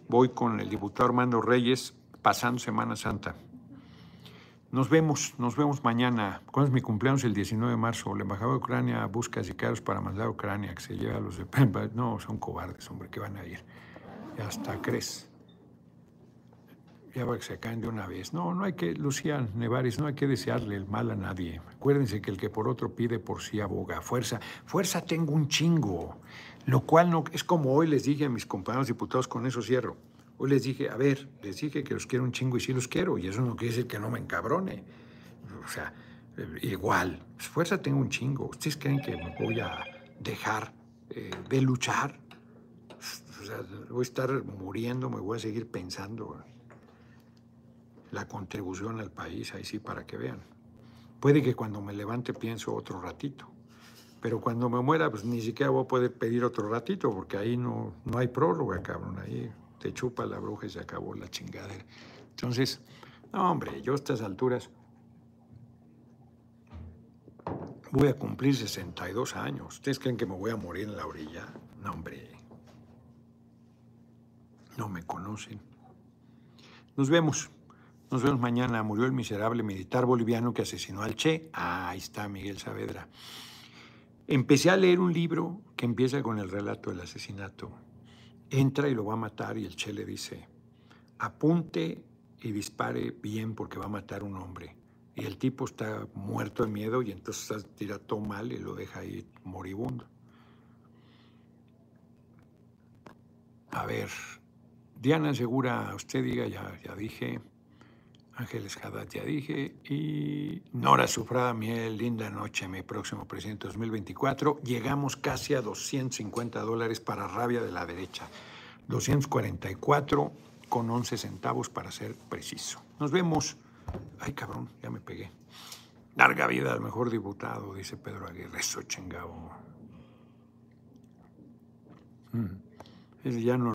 voy con el diputado Armando Reyes pasando Semana Santa. Nos vemos, nos vemos mañana. ¿Cuándo es mi cumpleaños? El 19 de marzo. La Embajada de Ucrania busca sicarios para mandar a Ucrania, que se lleva a los de Pemba. No, son cobardes, hombre, que van a ir. Hasta crees. Ya va que se caen de una vez. No, no hay que, Lucía Nevares, no hay que desearle el mal a nadie. Acuérdense que el que por otro pide, por sí aboga. Fuerza, fuerza tengo un chingo. Lo cual no es como hoy les dije a mis compañeros diputados, con eso cierro. Hoy les dije, a ver, les dije que los quiero un chingo y sí los quiero, y eso no quiere decir que no me encabrone. O sea, eh, igual, fuerza tengo un chingo. ¿Ustedes creen que me voy a dejar eh, de luchar? O sea, voy a estar muriendo, me voy a seguir pensando la contribución al país, ahí sí, para que vean. Puede que cuando me levante pienso otro ratito, Pero cuando me muera, pues ni siquiera voy a poder pedir otro ratito, porque ahí no, no hay prórroga, cabrón. Ahí te chupa la bruja y se acabó la chingadera. Entonces, no, hombre, yo a estas alturas voy a cumplir 62 años. ¿Ustedes creen que me voy a morir en la orilla? No, hombre. No me conocen. Nos vemos. Nos vemos mañana. Murió el miserable militar boliviano que asesinó al Che. Ah, ahí está Miguel Saavedra. Empecé a leer un libro que empieza con el relato del asesinato. Entra y lo va a matar y el Che le dice, apunte y dispare bien porque va a matar un hombre. Y el tipo está muerto de miedo y entonces tira todo mal y lo deja ahí moribundo. A ver, Diana Segura, usted diga, ya, ya dije. Ángeles Haddad, ya dije. Y Nora Sufrada Miel, linda noche, mi próximo presidente 2024. Llegamos casi a 250 dólares para rabia de la derecha. 244 con 11 centavos para ser preciso. Nos vemos. Ay, cabrón, ya me pegué. Larga vida al mejor diputado, dice Pedro Aguirre. Eso chingado. Mm. ya no